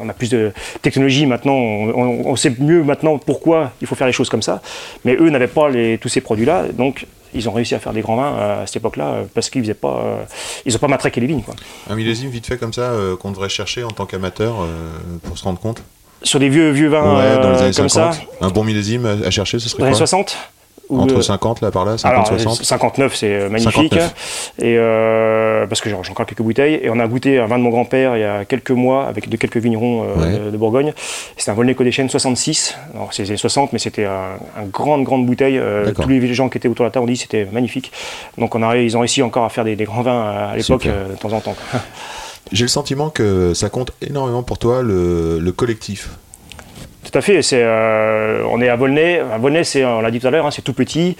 on a plus de technologie maintenant, on, sait mieux maintenant pourquoi il faut faire les choses comme ça. Mais eux n'avaient pas les- tous ces produits-là, donc ils ont réussi à faire des grands vins à cette époque-là euh, parce qu'ils faisaient pas, euh, ils ont pas matraqué les vignes. Quoi. Un millésime vite fait comme ça euh, qu'on devrait chercher en tant qu'amateur euh, pour se rendre compte? Sur des vieux vieux vins Ouais, dans les années comme 50. ça, Un bon millésime à, à chercher, ce serait dans les quoi? 60 ou, Entre euh, 50 là par là, 50, Alors, 60 59, c'est euh, magnifique. 59. Et euh, parce que j'ai encore quelques bouteilles. Et on a goûté un vin de mon grand-père il y a quelques mois avec de quelques vignerons euh, Ouais. de, Bourgogne. C'était un Volnay Codéchène 66. Alors, c'est les années 60, mais c'était un, un grande, grande bouteille. Euh, tous les gens qui étaient autour de la table ont dit que c'était magnifique. Donc, on a, ils ont réussi encore à faire des, des grands vins à, à l'époque, euh, de temps en temps. J'ai le sentiment que ça compte énormément pour toi le, le collectif. Tout à fait. C'est, euh, on est à Volnay. À Volnay, c'est, on l'a dit tout à l'heure, hein, c'est tout petit.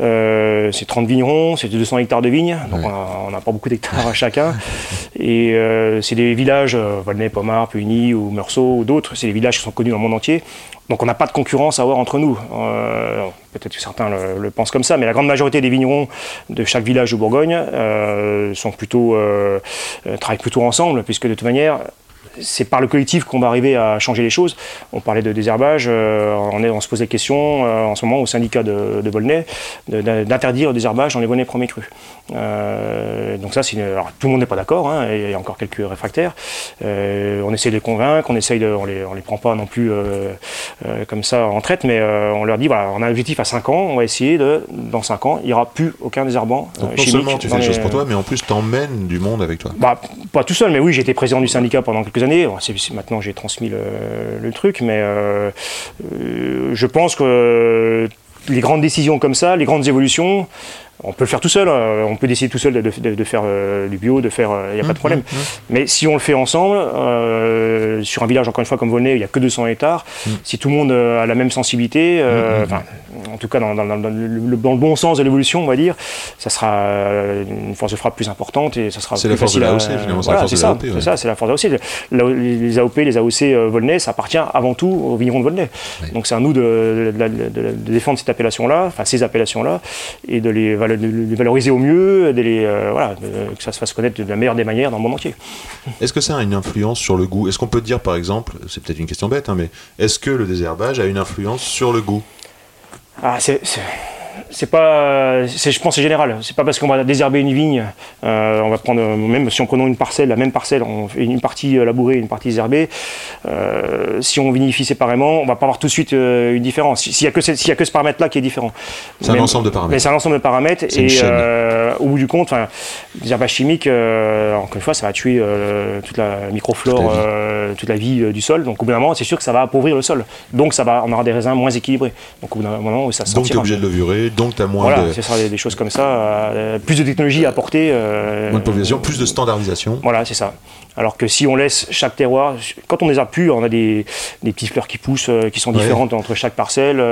Euh, c'est 30 vignerons, c'est 200 hectares de vignes. Donc Ouais. on n'a pas beaucoup d'hectares à chacun. [LAUGHS] Et euh, c'est des villages, Volnay, Pommard, Puigny ou Meursault ou d'autres. C'est des villages qui sont connus dans le monde entier. Donc on n'a pas de concurrence à avoir entre nous. Euh, peut-être que certains le, le pensent comme ça, mais la grande majorité des vignerons de chaque village de Bourgogne euh, sont plutôt, euh, euh, travaillent plutôt ensemble, puisque de toute manière, c'est par le collectif qu'on va arriver à changer les choses. On parlait de désherbage, euh, on, est, on se pose la question euh, en ce moment au syndicat de, de Volnay d'interdire le désherbage dans les Volnay premiers crus. Euh, donc ça, c'est une- alors, tout le monde n'est pas d'accord, hein, il y a encore quelques réfractaires. Euh, on essaie de les convaincre, on essaye de, on les, on les prend pas non plus comme ça en traite, mais on leur dit voilà, on a un objectif à 5 ans, on va essayer de, dans 5 ans, il n'y aura plus aucun désherbant Donc non seulement tu fais les choses pour toi, mais en plus t'emmènes du monde avec toi. bah, pas tout seul, mais oui, été président du syndicat pendant quelques années. Maintenant, j'ai transmis le, le truc, mais euh, euh, je pense que les grandes décisions comme ça, les grandes évolutions, on peut le faire tout seul. euh, on peut décider tout seul de, de- de faire euh, du bio, de faire. Il n'y a pas de problème. Mais si on le fait ensemble, euh, sur un village, encore une fois, comme Volnay, il n'y a que 200 hectares, si tout le monde euh, a la même sensibilité, euh, enfin, en tout cas dans, dans- dans- dans le, dans le bon sens de l'évolution, on va dire, ça sera euh, une force de frappe plus importante et ça sera C'est plus la force de facile à- l'AOC, finalement, c'est la force c'est de ouais. c'est ça, c'est la force de l'AOC. La- Les AOP, les AOC euh, Volnay, ça appartient avant tout aux vignerons de Volnay. Donc c'est à nous de, de- de- de- de défendre cette appellation-là, enfin ces appellations-là, et de les, valo- de les valoriser au mieux, de les, euh, voilà, de- que ça se fasse connaître de la meilleure des manières dans le monde entier. Est-ce que ça a une influence sur le goût? Est-ce qu'on peut dire par exemple, c'est peut-être une question bête, hein, mais est-ce que le désherbage a une influence sur le goût? Ah, c'est. C'est- pas, je pense que c'est général. C'est pas parce qu'on va désherber une vigne, euh, on va prendre même si on prenons une parcelle, la même parcelle, on fait une partie euh, labourée, une partie désherbée. euh, si on vinifie séparément, on va pas avoir tout de suite euh, une différence. S'il y a que s'il y a que ce paramètre-là qui est différent. C'est un Mais- ensemble de Mais paramètres. c'est un ensemble de paramètres et au bout du compte, enfin, le désherbage chimique, euh, encore une fois, ça va tuer toute la microflore, Toute la vie. toute la vie du sol. Donc au bout d'un moment, c'est sûr que ça va appauvrir le sol. Donc ça va, on aura des raisins moins équilibrés. Donc au bout d'un moment, ça Donc tu es obligé de levurer, donc donc tu as moins Voilà, de, ce sera des, des choses comme ça. euh, plus de technologie à apporter. euh, moins de population, plus de standardisation. Voilà, c'est ça. Alors que si on laisse chaque terroir, quand on les a pu, on a des, des petites fleurs qui poussent, euh, qui sont Ouais. différentes entre chaque parcelle.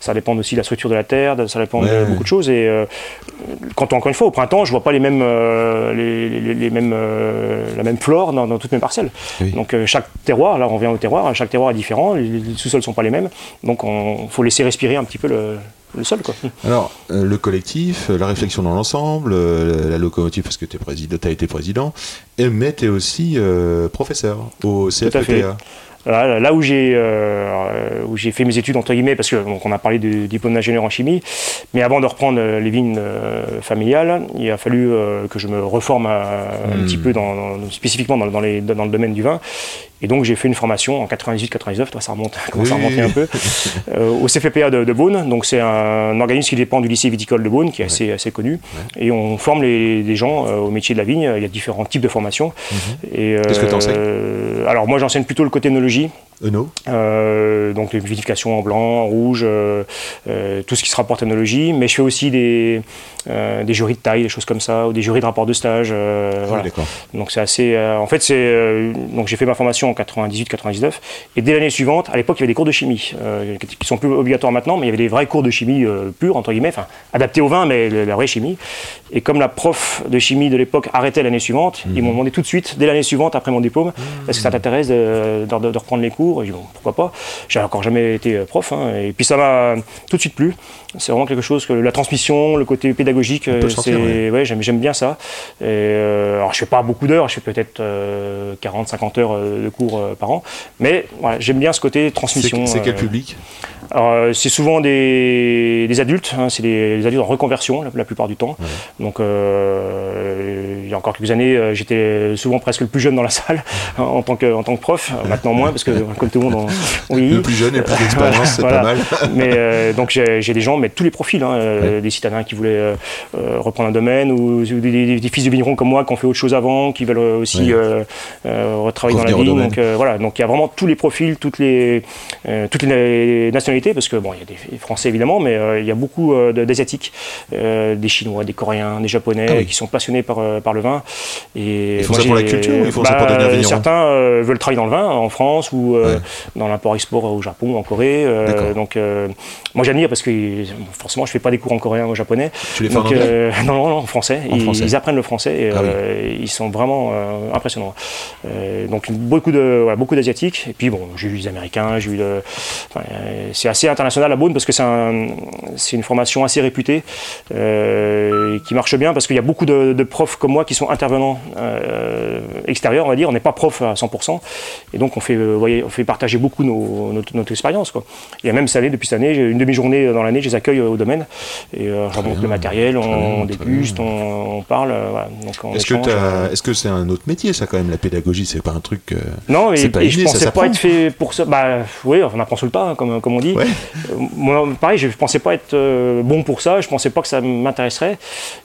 ça dépend aussi de la structure de la terre, ça dépend Ouais, de beaucoup de choses. Et quand encore une fois, au printemps, je vois pas les mêmes, les, les- les mêmes, la même flore dans, dans toutes mes parcelles. Oui. Donc chaque terroir, là on revient au terroir, chaque terroir est différent, les, les sous-sols sont pas les mêmes. Donc il faut laisser respirer un petit peu le, le sol. Quoi. Alors, euh, le collectif, euh, la réflexion dans l'ensemble, euh, la locomotive parce que tu as été président, et, mais tu es aussi professeur au. CFPA. Là, là où j'ai où j'ai fait mes études entre guillemets parce que donc on a parlé du diplôme d'ingénieur en chimie, mais avant de reprendre les vignes familiales, il a fallu que je me reforme un Hmm. petit peu dans, dans- spécifiquement dans, dans les- dans le domaine du vin. Et donc j'ai fait une formation en 98-99, toi ça remonte, ça [LAUGHS] commence à Oui. remonter un peu, euh, au CFPA de, de Beaune. Donc c'est un organisme qui dépend du lycée viticole de Beaune, qui est assez, assez connu. Et on forme les, les gens euh, au métier de la vigne. Il y a différents types de formations. Mhm. Qu'est-ce que t'enseignes? euh, Alors moi j'enseigne plutôt le côté œnologie. Eno Euh, donc les vinifications en blanc, en rouge, euh, euh, tout ce qui se rapporte à l'œnologie, mais je fais aussi des, des jurys de taille, des choses comme ça, ou des jurys de rapport de stage. Ah voilà. Donc c'est assez. en fait, c'est donc j'ai fait ma formation en 98-99 et dès l'année suivante, à l'époque, il y avait des cours de chimie qui sont plus obligatoires maintenant, mais il y avait des vrais cours de chimie pure entre guillemets, enfin adaptés au vin, mais la vraie chimie. Et comme la prof de chimie de l'époque arrêtait l'année suivante, ils m'ont demandé tout de suite, dès l'année suivante après mon diplôme, est-ce que ça t'intéresse de, de- de reprendre les cours Et j'ai dit, bon, pourquoi pas J'ai encore jamais été prof, hein, et puis ça m'a tout de suite plu. C'est vraiment quelque chose que la transmission, le côté pédagogique, euh, sentir, ouais. ouais, j'aime, bien ça. Et, euh, alors je fais pas beaucoup d'heures, je fais peut-être 40-50 heures euh, de cours euh, par an, mais voilà, j'aime bien ce côté transmission. c'est quel euh, public? euh, c'est souvent des, des adultes, hein, c'est des, des adultes en reconversion la, la plupart du temps. Donc, euh, il y a encore quelques années, euh, j'étais souvent presque le plus jeune dans la [LAUGHS] salle hein, en, tant que, en tant que prof. Euh, Maintenant moins, parce que comme tout le monde, on, [LAUGHS] on Le vieillit. plus jeune et plus d'expérience, [LAUGHS] c'est Voilà. pas mal. Mais euh, donc j'ai des gens, mais tous les profils, hein, euh, des citadins qui voulaient euh, euh, reprendre un domaine, ou, ou des, des- des fils de vignerons comme moi qui ont fait autre chose avant, qui veulent euh, aussi Ouais. euh, euh, retravailler dans la domaine. Donc euh, voilà, donc il y a vraiment tous les profils, toutes les euh, toutes les nationalités, parce que bon, il y a des Français évidemment, mais euh, il y a beaucoup euh, d'asiatiques, euh, des Chinois, des Coréens, des Japonais, Ah oui. qui sont passionnés par, par le vin. Et Ils font ça pour la culture ou ils font ça pour devenir vigneron Certains veulent travailler dans le vin en France ou Ouais. dans l'import-export au Japon, en Corée. donc moi j'admire parce que bon, forcément je fais pas des cours en coréen ou en japonais. Tu les fais en anglais [LAUGHS] non, non, non, en français. En ils, français. ils apprennent le français et Ah oui. ils sont vraiment impressionnants. Donc beaucoup de voilà, beaucoup d'asiatiques et puis bon j'ai eu des américains, j'ai eu de, enfin, c'est assez international à Beaune parce que c'est un- c'est une formation assez réputée euh, qui marche bien parce qu'il y a beaucoup de, de profs comme moi qui sont intervenants euh, extérieurs on va dire. On n'est pas prof à 100% et donc on fait euh, vous voyez, on fait partager beaucoup nos, notre, notre expérience quoi. Il y a même cette année depuis cette année une demi-journée dans l'année je les accueille au domaine et euh, je remonte le matériel, on, déguste, on, on parle. euh, voilà. Est-ce que échange, euh. t'as- est-ce que c'est un autre métier, ça, quand même, la pédagogie? C'est pas un truc. euh, Non, et, c'est pas et je inné, ça pensais pas être fait pour ça. Bah oui, on apprend sur le tas, hein, comme, comme on dit. Ouais. Euh, Moi, pareil, je pensais pas être euh, bon pour ça, je pensais pas que ça m'intéresserait.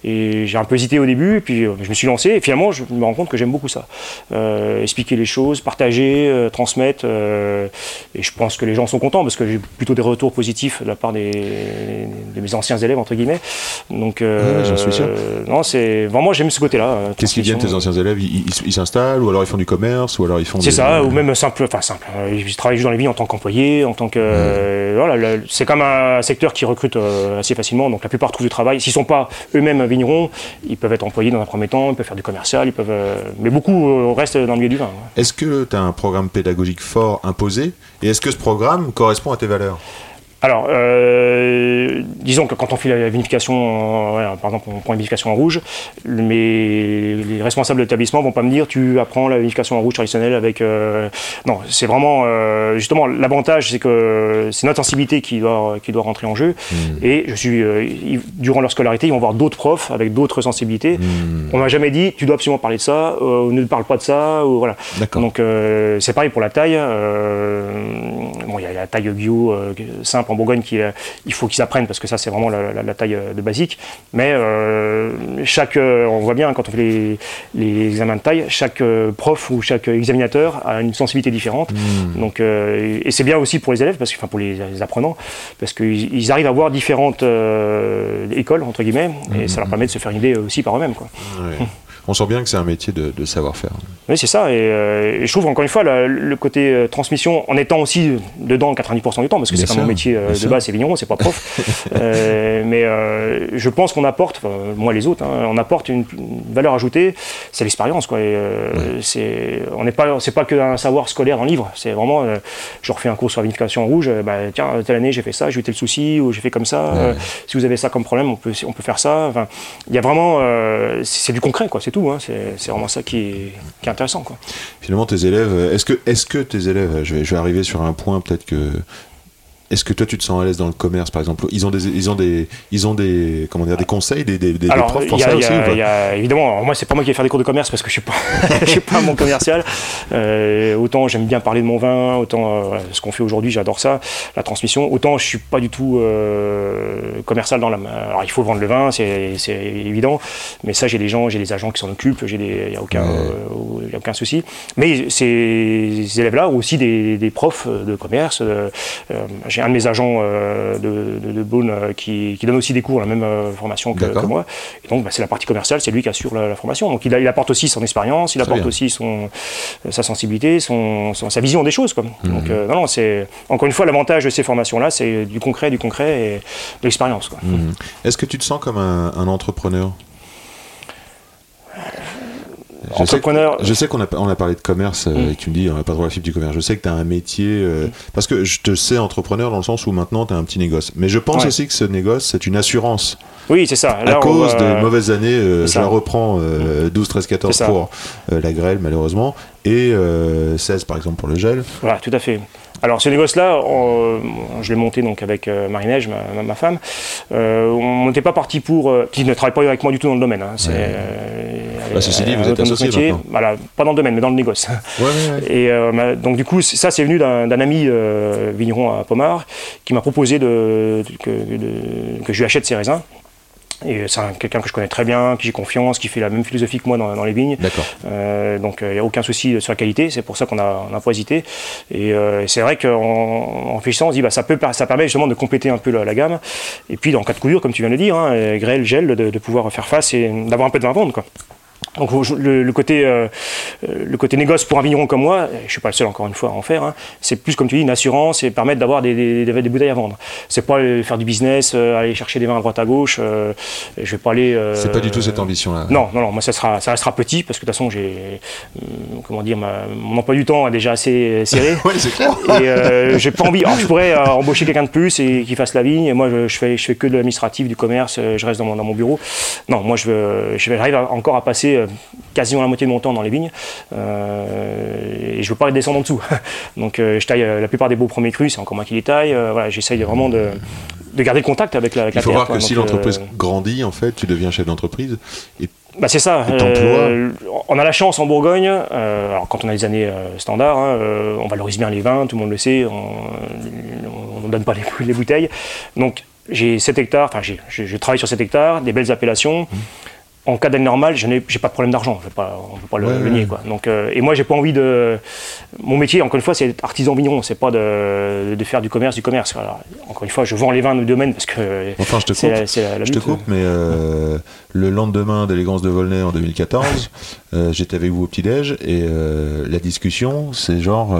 Et j'ai un peu hésité au début, et puis euh, je me suis lancé, et finalement, je me rends compte que j'aime beaucoup ça. Euh, expliquer les choses, partager, euh, transmettre. euh, et je pense que les gens sont contents, parce que j'ai plutôt des retours positifs de la part des, de mes anciens élèves, entre guillemets. Donc, Ouais, j'en suis sûr. non, c'est vraiment, j'aime ce côté-là. euh, Qu'est-ce qu'ils viennent, tes anciens élèves? Ils ils- ils s'installent, ou alors ils font du commerce, ou alors ils font. C'est des- ça, ou même simple, enfin simple. euh, Je travaille juste dans les vignes en tant qu'employé, en tant que. Le- c'est comme un secteur qui recrute euh, assez facilement, donc la plupart trouvent du travail. S'ils sont pas eux-mêmes vignerons, ils peuvent être employés dans un premier temps, ils peuvent faire du commercial, ils peuvent. euh, mais beaucoup euh, restent dans le milieu du vin. Est-ce que tu as un programme pédagogique fort imposé? Et est-ce que ce programme correspond à tes valeurs? Alors, euh, disons que quand on fait la vinification, euh, ouais, par exemple, on prend une vinification en rouge, mais les responsables de l'établissement vont pas me dire tu apprends la vinification en rouge traditionnelle avec. euh, Non, c'est vraiment euh, justement l'avantage, c'est que c'est notre sensibilité qui doit qui doit rentrer en jeu. Et je suis euh, ils- durant leur scolarité, ils vont voir d'autres profs avec d'autres sensibilités. On m'a jamais dit tu dois absolument parler de ça, euh, ou ne parle pas de ça, ou voilà. D'accord. Donc euh, c'est pareil pour la taille. euh, bon, il y a la taille bio euh, simple en Bourgogne euh, il faut qu'ils apprennent parce que ça c'est vraiment la, la- la taille euh, de basique. Mais euh, chaque, on voit bien quand on fait les, les examens de taille, chaque prof ou chaque examinateur a une sensibilité différente. Donc, euh, et c'est bien aussi pour les élèves, parce que, enfin pour les, les apprenants, parce qu'ils ils arrivent à voir différentes écoles entre guillemets, et ça leur permet de se faire une idée aussi par eux-mêmes. quoi. Ouais. [LAUGHS] On sent bien que c'est un métier de, de savoir-faire. Oui, c'est ça. Et, euh, et je trouve, encore une fois, le, le côté euh, transmission, en étant aussi dedans 90% du temps, parce que c'est pas mon métier euh, de sûr. base, c'est vigneron, c'est pas prof. [LAUGHS] Mais je pense qu'on apporte, moi les autres, hein, on apporte une, une valeur ajoutée, c'est l'expérience. Quoi. Et, c'est, on n'est pas, c'est pas qu'un savoir scolaire dans le livre, c'est vraiment, je refais un cours sur la vinification rouge, bah, tiens, telle année j'ai fait ça, j'ai eu tel souci, ou j'ai fait comme ça, si vous avez ça comme problème, on peut, on peut faire ça. Enfin, il y a vraiment, c'est, c'est du concret, quoi, c'est hein. c'est, vraiment ça qui est, est intéressant. Finalement, tes élèves, est-ce que, est-ce que tes élèves, je vais arriver sur un point peut-être que. Est-ce que toi tu te sens à l'aise dans le commerce par exemple? Ils ont des, ils ont des, ils ont des, comment dire, des conseils, des, des, des- des Alors, profs pour ça aussi ou pas? évidemment, moi, c'est pas moi qui vais faire des cours de commerce parce que je suis pas, [LAUGHS] je suis pas bon commercial. Euh, autant j'aime bien parler de mon vin, autant euh, ce qu'on fait aujourd'hui, j'adore ça, la transmission. Autant je suis pas du tout euh, commercial dans la. Alors, il faut vendre le vin, c'est c'est évident, mais ça, j'ai des gens, j'ai des agents qui s'en occupent, j'ai des, il y a aucun, y a aucun souci. Mais ces, ces élèves-là ont aussi des, des profs de commerce. j'ai un de mes agents euh, de, de, de Beaune euh, qui, qui donne aussi des cours, la même euh, formation que, moi. Et donc, bah, c'est la partie commerciale, c'est lui qui assure la, la formation. Donc, il, a- il apporte aussi son expérience, il apporte aussi son, sa sensibilité, son, son- sa vision des choses. Quoi. Mhm. Donc, euh, non, non, c'est encore une fois l'avantage de ces formations-là, c'est du concret, du concret et de l'expérience. Mhm. Est-ce que tu te sens comme un, un entrepreneur? Je sais, Entrepreneur. je sais qu'on a, on a parlé de commerce euh, Mm. et tu me dis on n'a pas trop la fibre du commerce. Je sais que tu as un métier. euh, Parce que je te sais entrepreneur dans le sens où maintenant tu as un petit négoce. Mais je pense Ouais. aussi que ce négoce, c'est une assurance. Oui, c'est ça. à Là, on cause va- des mauvaises années, euh, je la reprends euh, 12, 13, 14 C'est ça. pour euh, la grêle malheureusement. Et euh, 16 par exemple pour le gel. Voilà, tout à fait. Alors ce négoce-là, je l'ai monté donc avec euh, Marie-Neige, ma, femme. Euh, on n'était pas parti pour... euh, qui ne travaille pas avec moi du tout dans le domaine. hein. C'est, Ouais. Bah, ceci dit, vous êtes associés métier. Voilà, pas dans le domaine, mais dans le négoce. Ouais, ouais. [LAUGHS] Et euh, donc du coup, ça c'est venu d'un ami vigneron à Pomard qui m'a proposé de, que, de- que je lui achète ses raisins. Et c'est un- quelqu'un que je connais très bien, qui j'ai confiance, qui fait la même philosophie que moi dans, dans les vignes. D'accord. Euh, donc il n'y a aucun souci sur la qualité, c'est pour ça qu'on a, on a pas hésité. Et euh, c'est vrai qu'en en réfléchissant, on se dit bah, ça, peut, ça permet justement de compléter un peu la, la gamme. Et puis en cas de coup dur, comme tu viens de le dire, hein, euh, grêle, gel, de, de pouvoir faire face et d'avoir un peu de vin à vendre. Quoi. Donc le, le côté, euh, le côté négoce pour un vigneron comme moi, je suis pas le seul encore une fois à en faire, hein, c'est plus comme tu dis une assurance et permettre d'avoir des, des, des- des bouteilles à vendre. C'est pas euh, faire du business, euh, aller chercher des vins à droite à gauche. euh, je vais pas aller. C'est pas du tout cette ambition-là. non, non, non, moi ça, sera, ça restera petit parce que de toute façon j'ai, comment dire, ma- mon emploi du temps est déjà assez serré. [LAUGHS] Ouais, c'est clair. Et j'ai pas envie. Alors, je pourrais embaucher quelqu'un de plus et qui fasse la vigne. Et moi, je, je fais, je fais que de l'administratif, du commerce. Je reste dans mon, dans mon bureau. Non, moi, je veux, je vais j'arrive encore à passer euh, quasiment la moitié de mon temps dans les vignes. Euh, et je veux pas descendre en dessous. [LAUGHS] Donc, euh, je taille la plupart des beaux premiers crus. C'est encore moi qui les taille. Voilà, j'essaye vraiment de, de garder le contact avec la, avec Il la faut terre, voir quoi. que si l'entreprise grandit, en fait, tu deviens chef d'entreprise. Et bah c'est ça. Euh, on a la chance en Bourgogne, euh, alors quand on a les années euh, standards, hein, on valorise bien les vins, tout le monde le sait, on ne donne pas les, les bouteilles. Donc j'ai 7 hectares, enfin je travaille sur 7 hectares, des belles appellations. Mmh. En cas d'année normale, je n'ai j'ai pas de problème d'argent, pas- on ne peut pas le, Ouais, le ouais, nier. Quoi. Donc, euh, et moi, j'ai pas envie de. Mon métier, encore une fois, c'est artisan vigneron, c'est pas de, de faire du commerce, du commerce. Alors, encore une fois, je vends les vins de domaine parce que Enfin, je te coupe. la, c'est la- la Je te coupe, mais euh, le lendemain d'élégance de Volnay en 2014, [LAUGHS] euh, j'étais avec vous au petit-déj et la discussion, c'est genre,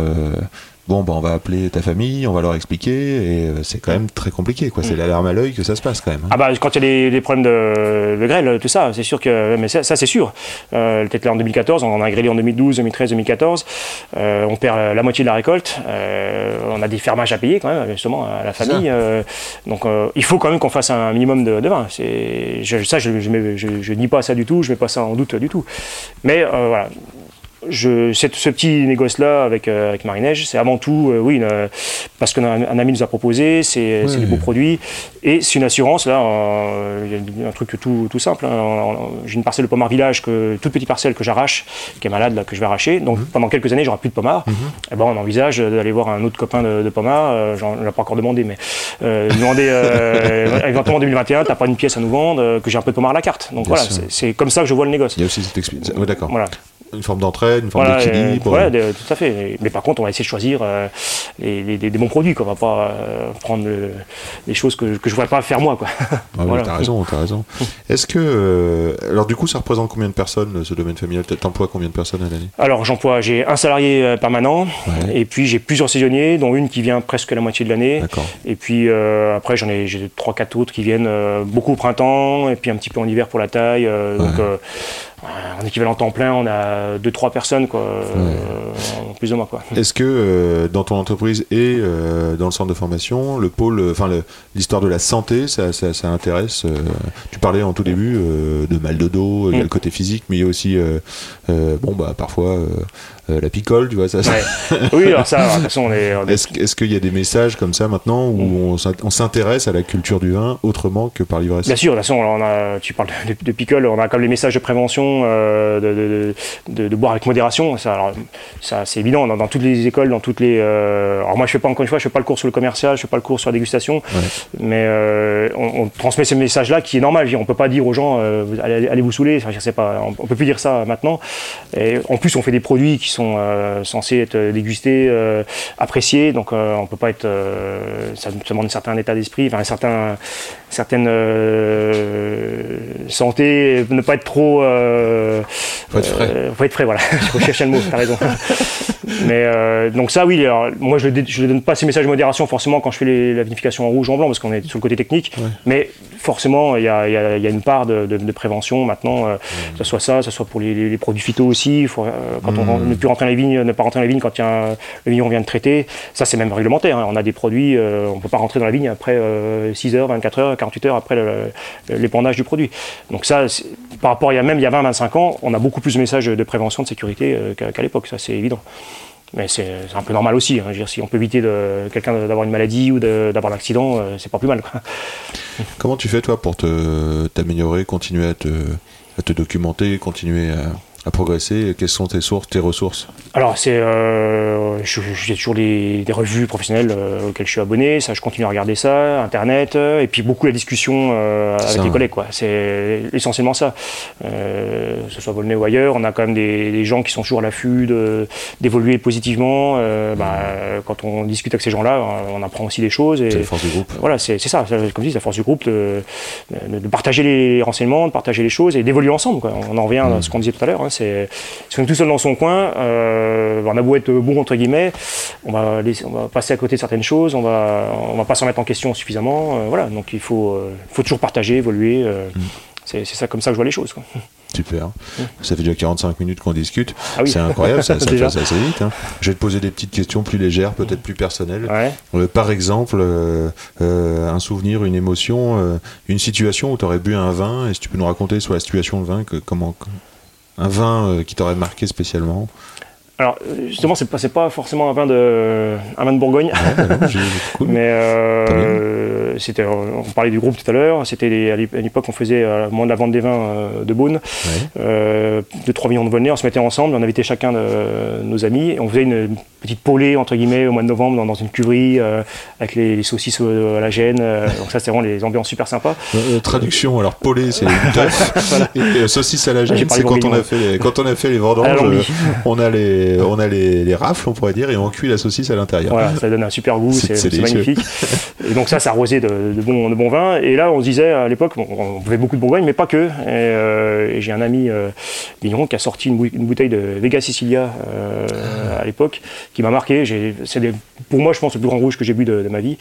bon, bah, on va appeler ta famille, on va leur expliquer et euh, c'est quand même très compliqué, quoi. C'est l'alarme à l'œil que ça se passe quand même. hein. Ah bah quand il y a des, problèmes de, de grêle, tout ça, c'est sûr que, mais ça, ça, c'est sûr. Euh, Peut-être là en 2014, on en a grêlé en 2012, 2013, 2014. Euh, on perd la, moitié de la récolte. Euh, on a des fermages à payer quand même, justement, à la famille. Euh, donc il faut quand même qu'on fasse un minimum de, de vin. C'est, je, ça, je, je, je, je nie pas ça du tout, je mets pas ça en doute du tout. Mais voilà. Je, cette- ce petit négoce-là avec, euh, avec Marie-Neige, c'est avant tout, euh, oui, une- parce qu'un un ami nous a proposé, c'est Ouais. des beaux produits, et c'est une assurance, là, euh, un truc tout, tout simple. hein. J'ai une parcelle de pommard village, que, toute petite parcelle que j'arrache, qui est malade, là, que je vais arracher. Donc Mhm. pendant quelques années, j'aurai plus de pommard. Et ben, on envisage d'aller voir un autre copain de, de pommard, euh, j'en ai pas encore demandé, mais euh, demander euh, [LAUGHS] éventuellement en 2021, t'as pas une pièce à nous vendre, euh, que j'ai un peu de pommard à la carte. Donc Bien voilà, c'est comme ça que je vois le négoce. Il y a aussi cette expérience. Ouais, d'accord. Voilà. Une forme d'entraide, une forme Voilà, d'équilibre. euh, ouais, tout à fait. Mais par contre, on va essayer de choisir euh, les, les- les- des bons produits. Quoi. On va pas euh, prendre le- des choses que, que je ne pourrais pas faire moi. Quoi. Ah oui, [LAUGHS] Voilà. t'as raison, t'as raison. [LAUGHS] Est-ce que. alors, du coup, ça représente combien de personnes, ce domaine familial? T'emploies combien de personnes à l'année? Alors, j'emploie, j'ai un salarié permanent, Ouais. et puis j'ai plusieurs saisonniers, dont une qui vient presque la moitié de l'année. Et puis après, j'en ai, j'ai trois, quatre autres qui viennent beaucoup au printemps, et puis un petit peu en hiver pour la taille. Donc, en équivalent temps plein, on a deux, trois personnes, quoi, euh, plus de moi. Quoi. Est-ce que euh, dans ton entreprise et euh, dans le centre de formation, le pôle, euh, enfin l'histoire de la santé, ça, ça, ça intéresse euh, Tu parlais en tout début euh, de mal de dos, il y a Mm. le côté physique, mais il y a aussi, bon bah parfois la picole, tu vois ça. ça- Ouais. oui, alors ça, de toute façon, on est, est- Est-ce est-ce qu'il y a des messages comme ça maintenant où Mm. on s'int- on s'intéresse à la culture du vin autrement que par l'ivresse? Bien sûr, de toute façon, on a, tu parles de, de picole, on a comme les messages de prévention, euh, de, de, boire avec modération. Ça, alors, ça c'est évident dans, dans toutes les écoles, dans toutes les. euh, alors moi, je fais pas encore une fois, je fais pas le cours sur le commercial, je fais pas le cours sur la dégustation, mais euh, on, on transmet ces messages-là qui est normal. Dire, On peut pas dire aux gens, euh, allez, allez vous saouler. Enfin, je sais pas, on, on peut plus dire ça maintenant. Et en plus, on fait des produits qui sont euh, censés être dégustés, euh, appréciés, donc euh, on peut pas être. euh, ça, demande un certain état d'esprit, enfin un certain certaine euh, santé, ne pas être trop. Euh, Faut être frais. euh, faut être frais, voilà. [LAUGHS] je recherchais le mot, t'as raison. [LAUGHS] Mais euh, donc ça, oui. Alors, moi, je ne donne pas ces messages de modération forcément quand je fais les- la vinification en rouge ou en blanc parce qu'on est sur le côté technique. Ouais. Mais forcément, il y a, il y a- il y a une part de, de- de prévention maintenant. euh, Que ce soit ça, que ce soit pour les, produits phyto aussi. Faut, euh, quand on Mhm. ne plus rentrer dans les vignes, ne pas rentrer dans les vignes quand y a un- le vigneron vient de traiter. Ça, c'est même réglementaire. hein. On a des produits, euh, on ne peut pas rentrer dans la vigne après euh, 6 heures, 24 heures, 48 heures après l'épandage du produit. Donc ça, par rapport à il y a même il y a 20-25 ans, on a beaucoup plus de messages de prévention, de sécurité euh, qu'à qu'à l'époque. Ça, c'est évident. Mais c'est un peu normal aussi. hein. Dire, si on peut éviter de quelqu'un d'avoir une maladie ou d'avoir un accident, euh, c'est pas plus mal. [LAUGHS] Comment tu fais toi pour t'améliorer, continuer à te, à te documenter, continuer à, à progresser Quelles sont tes sources, tes ressources Alors, c'est, euh, j'ai toujours des, des revues professionnelles euh, auxquelles je suis abonné. Ça, je continue à regarder ça, Internet, euh, et puis beaucoup la discussion avec ça, les collègues. Quoi. C'est essentiellement ça. Que ce soit Volney ou ailleurs, on a quand même des, des gens qui sont toujours à l'affût de- d'évoluer positivement. Bah, quand on discute avec ces gens-là, on apprend aussi des choses. C'est la force du groupe. voilà, c'est ça, comme je dis, la force du groupe de, de- de partager les renseignements, de partager les choses et d'évoluer ensemble. quoi. On en revient à ce qu'on disait tout à l'heure. hein, c'est si on est tout seul dans son coin, euh, on a beau être bon entre guillemets, on va, laisser- on va passer à côté de certaines choses, on va, on va pas s'en mettre en question suffisamment. euh, voilà, donc il faut, euh, faut toujours partager, évoluer. euh, C'est c'est ça comme ça que je vois les choses. quoi. Super. Ça fait déjà 45 minutes qu'on discute. Ah oui. C'est incroyable, ça, [LAUGHS] ça passe assez vite. hein. Je vais te poser des petites questions plus légères, peut-être plus personnelles. Ouais. Euh, par exemple, euh, euh, un souvenir, une émotion, une situation où tu aurais bu un vin, et si tu peux nous raconter sur la situation de vin, que, comment, un vin euh, qui t'aurait marqué spécialement. Alors euh, justement, c'est pas, pas forcément un vin de, un vin de Bourgogne. Ouais, bah non, j'ai- [LAUGHS] cool. Mais euh, c'était, on parlait du groupe tout à l'heure. C'était à l'ép- à l'époque, on faisait euh, moment de la vente des vins euh, de Beaune, Ouais. de 3 millions de Volnay. On se mettait ensemble, on invitait chacun de nos amis. Et on faisait une petite polée entre guillemets au mois de novembre dans, dans une cuverie euh, avec les, les saucisses au- à la gêne. euh, donc ça, c'est vraiment les ambiances super sympas. Euh, traduction, alors polé c'est [LAUGHS] teuf, et euh, saucisse à la gêne, c'est quand on a fait les, quand on a fait les vendanges, euh, on a les on a les, les rafles on pourrait dire et on cuit la saucisse à l'intérieur. Voilà, ça donne un super goût, C'est- magnifique. Et donc ça, ça arrosait de, de bons de bons vins. Et là, on se disait à l'époque, bon, on buvait beaucoup de Bourgogne, mais pas que. Et, euh, et j'ai un ami euh, vigneron qui a sorti une, bou- une bouteille de Vega Sicilia euh, à l'époque, qui m'a marqué. C'est pour moi, je pense, le plus grand rouge que j'ai bu de, de ma vie.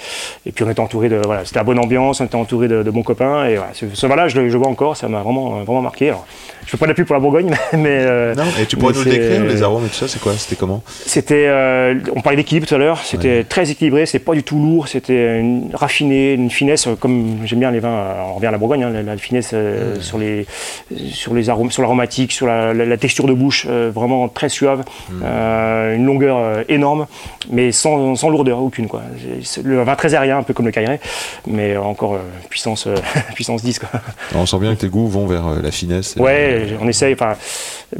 Et puis on était entouré de, voilà, c'était la bonne ambiance, on était entouré de, de bons copains. Et voilà, ce, ce vin-là, je, le- je vois encore, ça m'a vraiment vraiment marqué. Alors, je fais pas de la pub pour la Bourgogne, [LAUGHS] mais euh, Non, et tu pourrais nous le décrire les arômes et tout ça, c'est quoi C'était comment? C'était, euh, on parlait d'équilibre tout à l'heure, c'était très équilibré, c'était pas du tout lourd, c'était une, une finesse, euh, comme j'aime bien les vins, on revient à la Bourgogne, hein, la, la finesse euh, sur les sur les arômes, sur l'aromatique, sur la, la- la texture de bouche, vraiment très suave, euh, une longueur énorme, mais sans, sans lourdeur aucune quoi. Le vin très aérien, un peu comme le Cailleret, mais encore euh, puissance euh, [LAUGHS] puissance 10 quoi. On sent bien que tes goûts vont vers euh, la finesse. Ouais, on essaye.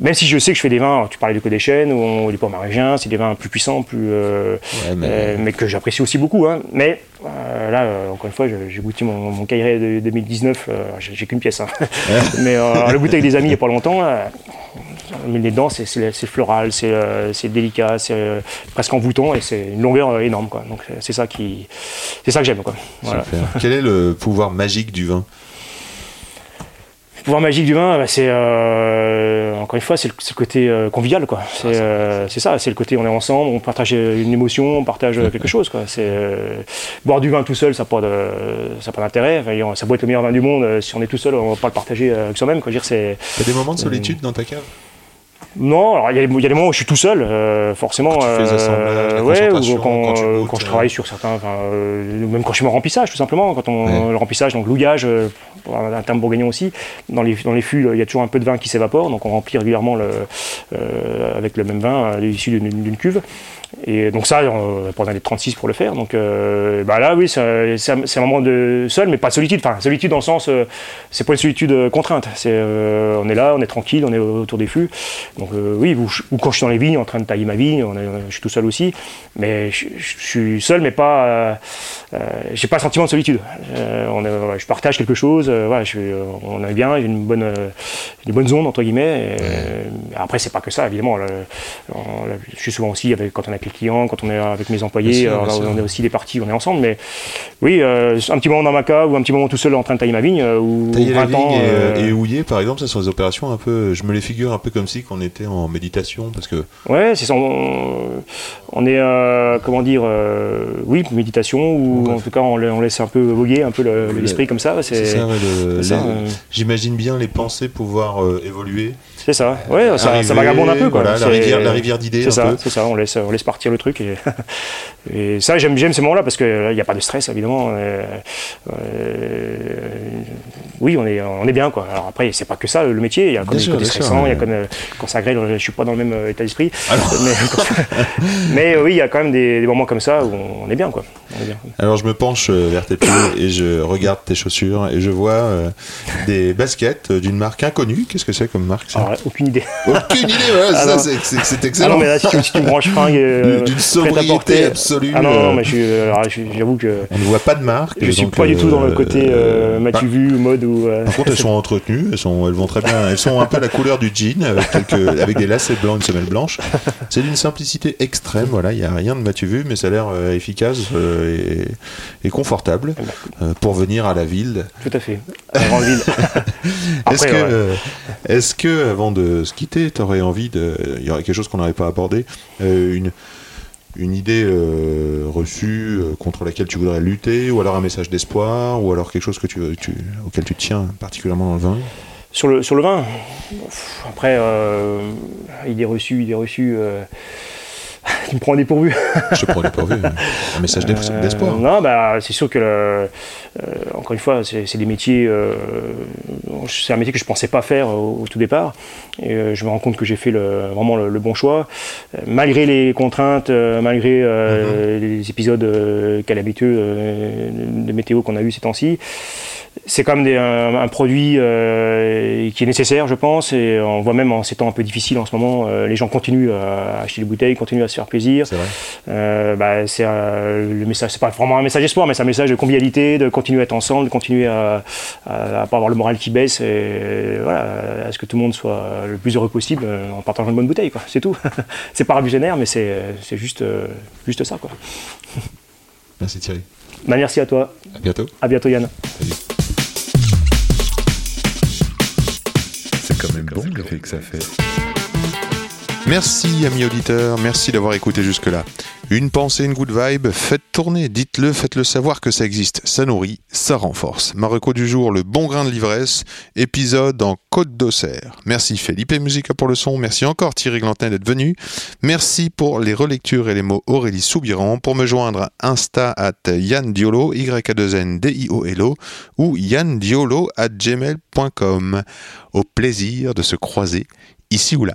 Même si je sais que je fais des vins, tu parlais du Côte des Chênes ou des Pommes Marégiens, c'est des vins plus puissants, plus, euh, Ouais, mais- euh, mais que j'apprécie aussi beaucoup. hein. Mais euh, là, euh, encore une fois, j'ai goûté mon, mon de 2019. euh, j'ai qu'une pièce. hein. [LAUGHS] mais euh, le goûter avec des amis il n'y a pas longtemps. Met les dents, c'est- floral, c'est euh, c'est délicat, c'est euh, presque envoûtant et c'est une longueur euh, énorme. Quoi. Donc c'est ça qui, c'est ça que j'aime. Voilà. Quel est le pouvoir magique du vin? Le pouvoir magique du vin, bah, c'est euh, encore une fois, c'est le, côté euh, convivial, quoi. C'est euh, ça, c'est le côté on est ensemble, on partage une émotion, on partage quelque [LAUGHS] chose, quoi. C'est boire du vin tout seul, ça n'a pas ça d'intérêt. Enfin, ça peut être le meilleur vin du monde, si on est tout seul, on va pas le partager avec soi-même, quoi. Dire, c'est T'as des moments de solitude dans ta cave? Non, alors il y, a des- moments où je suis tout seul, euh, forcément. Quand tu fais la ouais, ou quand, quand tu euh, goûtes, quand je euh. travaille sur certains, euh, même quand je suis en remplissage, tout simplement. Quand on Ouais. le remplissage, donc louillage, euh, un, terme bourguignon aussi. Dans les dans les fûts, il y a toujours un peu de vin qui s'évapore, donc on remplit régulièrement le, euh, avec le même vin euh, issu d'une d'une cuve. Et donc ça, on n'a pas d'être 36 pour le faire. Donc euh, bah là, oui, c'est un, un moment de seul, mais pas de solitude. Enfin, solitude dans le sens, euh, c'est pas une solitude euh, contrainte. C'est, on est là, on est tranquille, on est autour des fûts. Donc oui, ou, ou quand je suis dans les vignes, en train de tailler ma vigne, on est- je suis tout seul aussi. Mais je, je suis seul, mais pas, j'ai pas le sentiment de solitude. On est- voilà, je partage quelque chose. voilà, je, on est bien, j'ai une bonne, une bonne zone entre guillemets. Et, après, c'est pas que ça, évidemment. On- je suis souvent aussi avec, quand on avec les clients, quand on est avec mes employés. Bien sûr, alors bien là, sûr. on est aussi des parties, on est ensemble. Mais oui, euh, un petit moment dans ma cave ou un petit moment tout seul en train de tailler ma vigne. euh, Ou Tailler la 20 ans, vigne et, euh, et houiller, par exemple, ça sont des opérations un peu. Je me les figure un peu comme si qu'on était en méditation, parce que Ouais, c'est ça. On, on est, euh, comment dire, euh, oui, méditation, ou Ouais. en tout cas, on, la- on laisse un peu voguer un peu le- l'esprit comme ça. c'est ça. ça, euh. J'imagine bien les pensées pouvoir euh, évoluer. c'est ça. Ouais, ça, ça Arriver, vagabonde un peu, quoi. voilà, la rivière, la rivière d'idées, C'est un ça, peu. c'est ça. On laisse, on laisse partir le truc. Et, [LAUGHS] et ça, j'aime, j'aime ces moments-là parce qu'il n'y a pas de stress, évidemment. Euh, euh, oui, on est, on est bien, quoi. Alors après, c'est pas que ça, le métier. Il y a quand Bien des côtés stressants, il y a ouais. quand, euh, quand ça grêle, je suis pas dans le même état d'esprit. [LAUGHS] Mais, [LAUGHS] mais, oui, il y a quand même des, des moments comme ça où on, on est bien, quoi. On est bien. Alors je me penche vers tes pieds et je regarde tes chaussures et je vois euh, des baskets d'une marque inconnue. Qu'est-ce que c'est comme marque ça? Alors, aucune idée. Aucune idée, Ah ça, non. c'est- c'est c'est Ah excellent. non, mais là, si tu, si tu me branches fringues. Euh, D'une sobriété absolue. Ah non, euh, non, mais je- j'avoue que. On ne voit pas de marque. Je suis pas du tout dans le euh, côté euh, bah, m'as-tu vu mode ou. euh, Par contre, elles sont entretenues, elles, sont, elles vont très bien. Elles sont un peu la couleur du jean, avec, quelques, avec des lacets blancs, une semelle blanche. C'est d'une simplicité extrême, voilà, il n'y a rien de m'as-tu vu, mais ça a l'air euh, efficace euh, et, et confortable Eh ben, euh, pour venir à la ville. Tout à fait. À la grande ville. [LAUGHS] Est-ce que, ouais. euh, est-ce que, avant de se quitter, tu aurais envie de. Il y aurait quelque chose qu'on n'aurait pas abordé, euh, une, une idée euh, reçue euh, contre laquelle tu voudrais lutter, ou alors un message d'espoir, ou alors quelque chose que tu, tu, auquel tu tiens particulièrement dans le vin? Sur le, sur le vin, après, euh, idée reçue, idée reçue. Euh, tu me prends au dépourvu. [LAUGHS] Je te prends dépourvu. Un message d'es- Euh, d'espoir. non, bah, c'est sûr que, le- euh, encore une fois, c'est des métiers. euh, c'est un métier que je pensais pas faire au, au tout départ. Et euh, je me rends compte que j'ai fait le- vraiment le, le bon choix. Euh, malgré les contraintes, euh, malgré euh, Mhm. les épisodes euh, calamiteux euh, de météo qu'on a eu ces temps-ci, c'est quand même des- un, un produit euh, qui est nécessaire, je pense. Et on voit même en ces temps un peu difficiles en ce moment, euh, les gens continuent à acheter des bouteilles, continuent à se faire plaisir. C'est vrai. Euh, bah, c'est euh, le message, c'est pas vraiment un message d'espoir, mais c'est un message de convivialité, de continuer à être ensemble, de continuer à, à, à pas avoir le moral qui baisse, et voilà, à ce que tout le monde soit le plus heureux possible en partageant une bonne bouteille, quoi. C'est tout. [LAUGHS] c'est pas révolutionnaire, mais c'est, c'est juste, juste ça, quoi. Merci Thierry. Bah, merci à toi. À bientôt. À bientôt, Yann. C'est même bon l'effet que ça fait. Merci amis auditeurs, merci d'avoir écouté jusque-là. Une pensée, une good vibe, faites tourner, dites-le, faites-le savoir que ça existe. Ça nourrit, ça renforce. Marocco du jour, le bon grain de l'ivresse, épisode en Côte d'Auxerre. Merci Felipe Musica pour le son, merci encore Thierry Glantin d'être venu. Merci pour les relectures et les mots Aurélie Soubiran. Pour me joindre, Insta at Yann Diolo, y a 2 n d i o l o ou yandiolo at gmail.com. Au plaisir de se croiser ici ou là.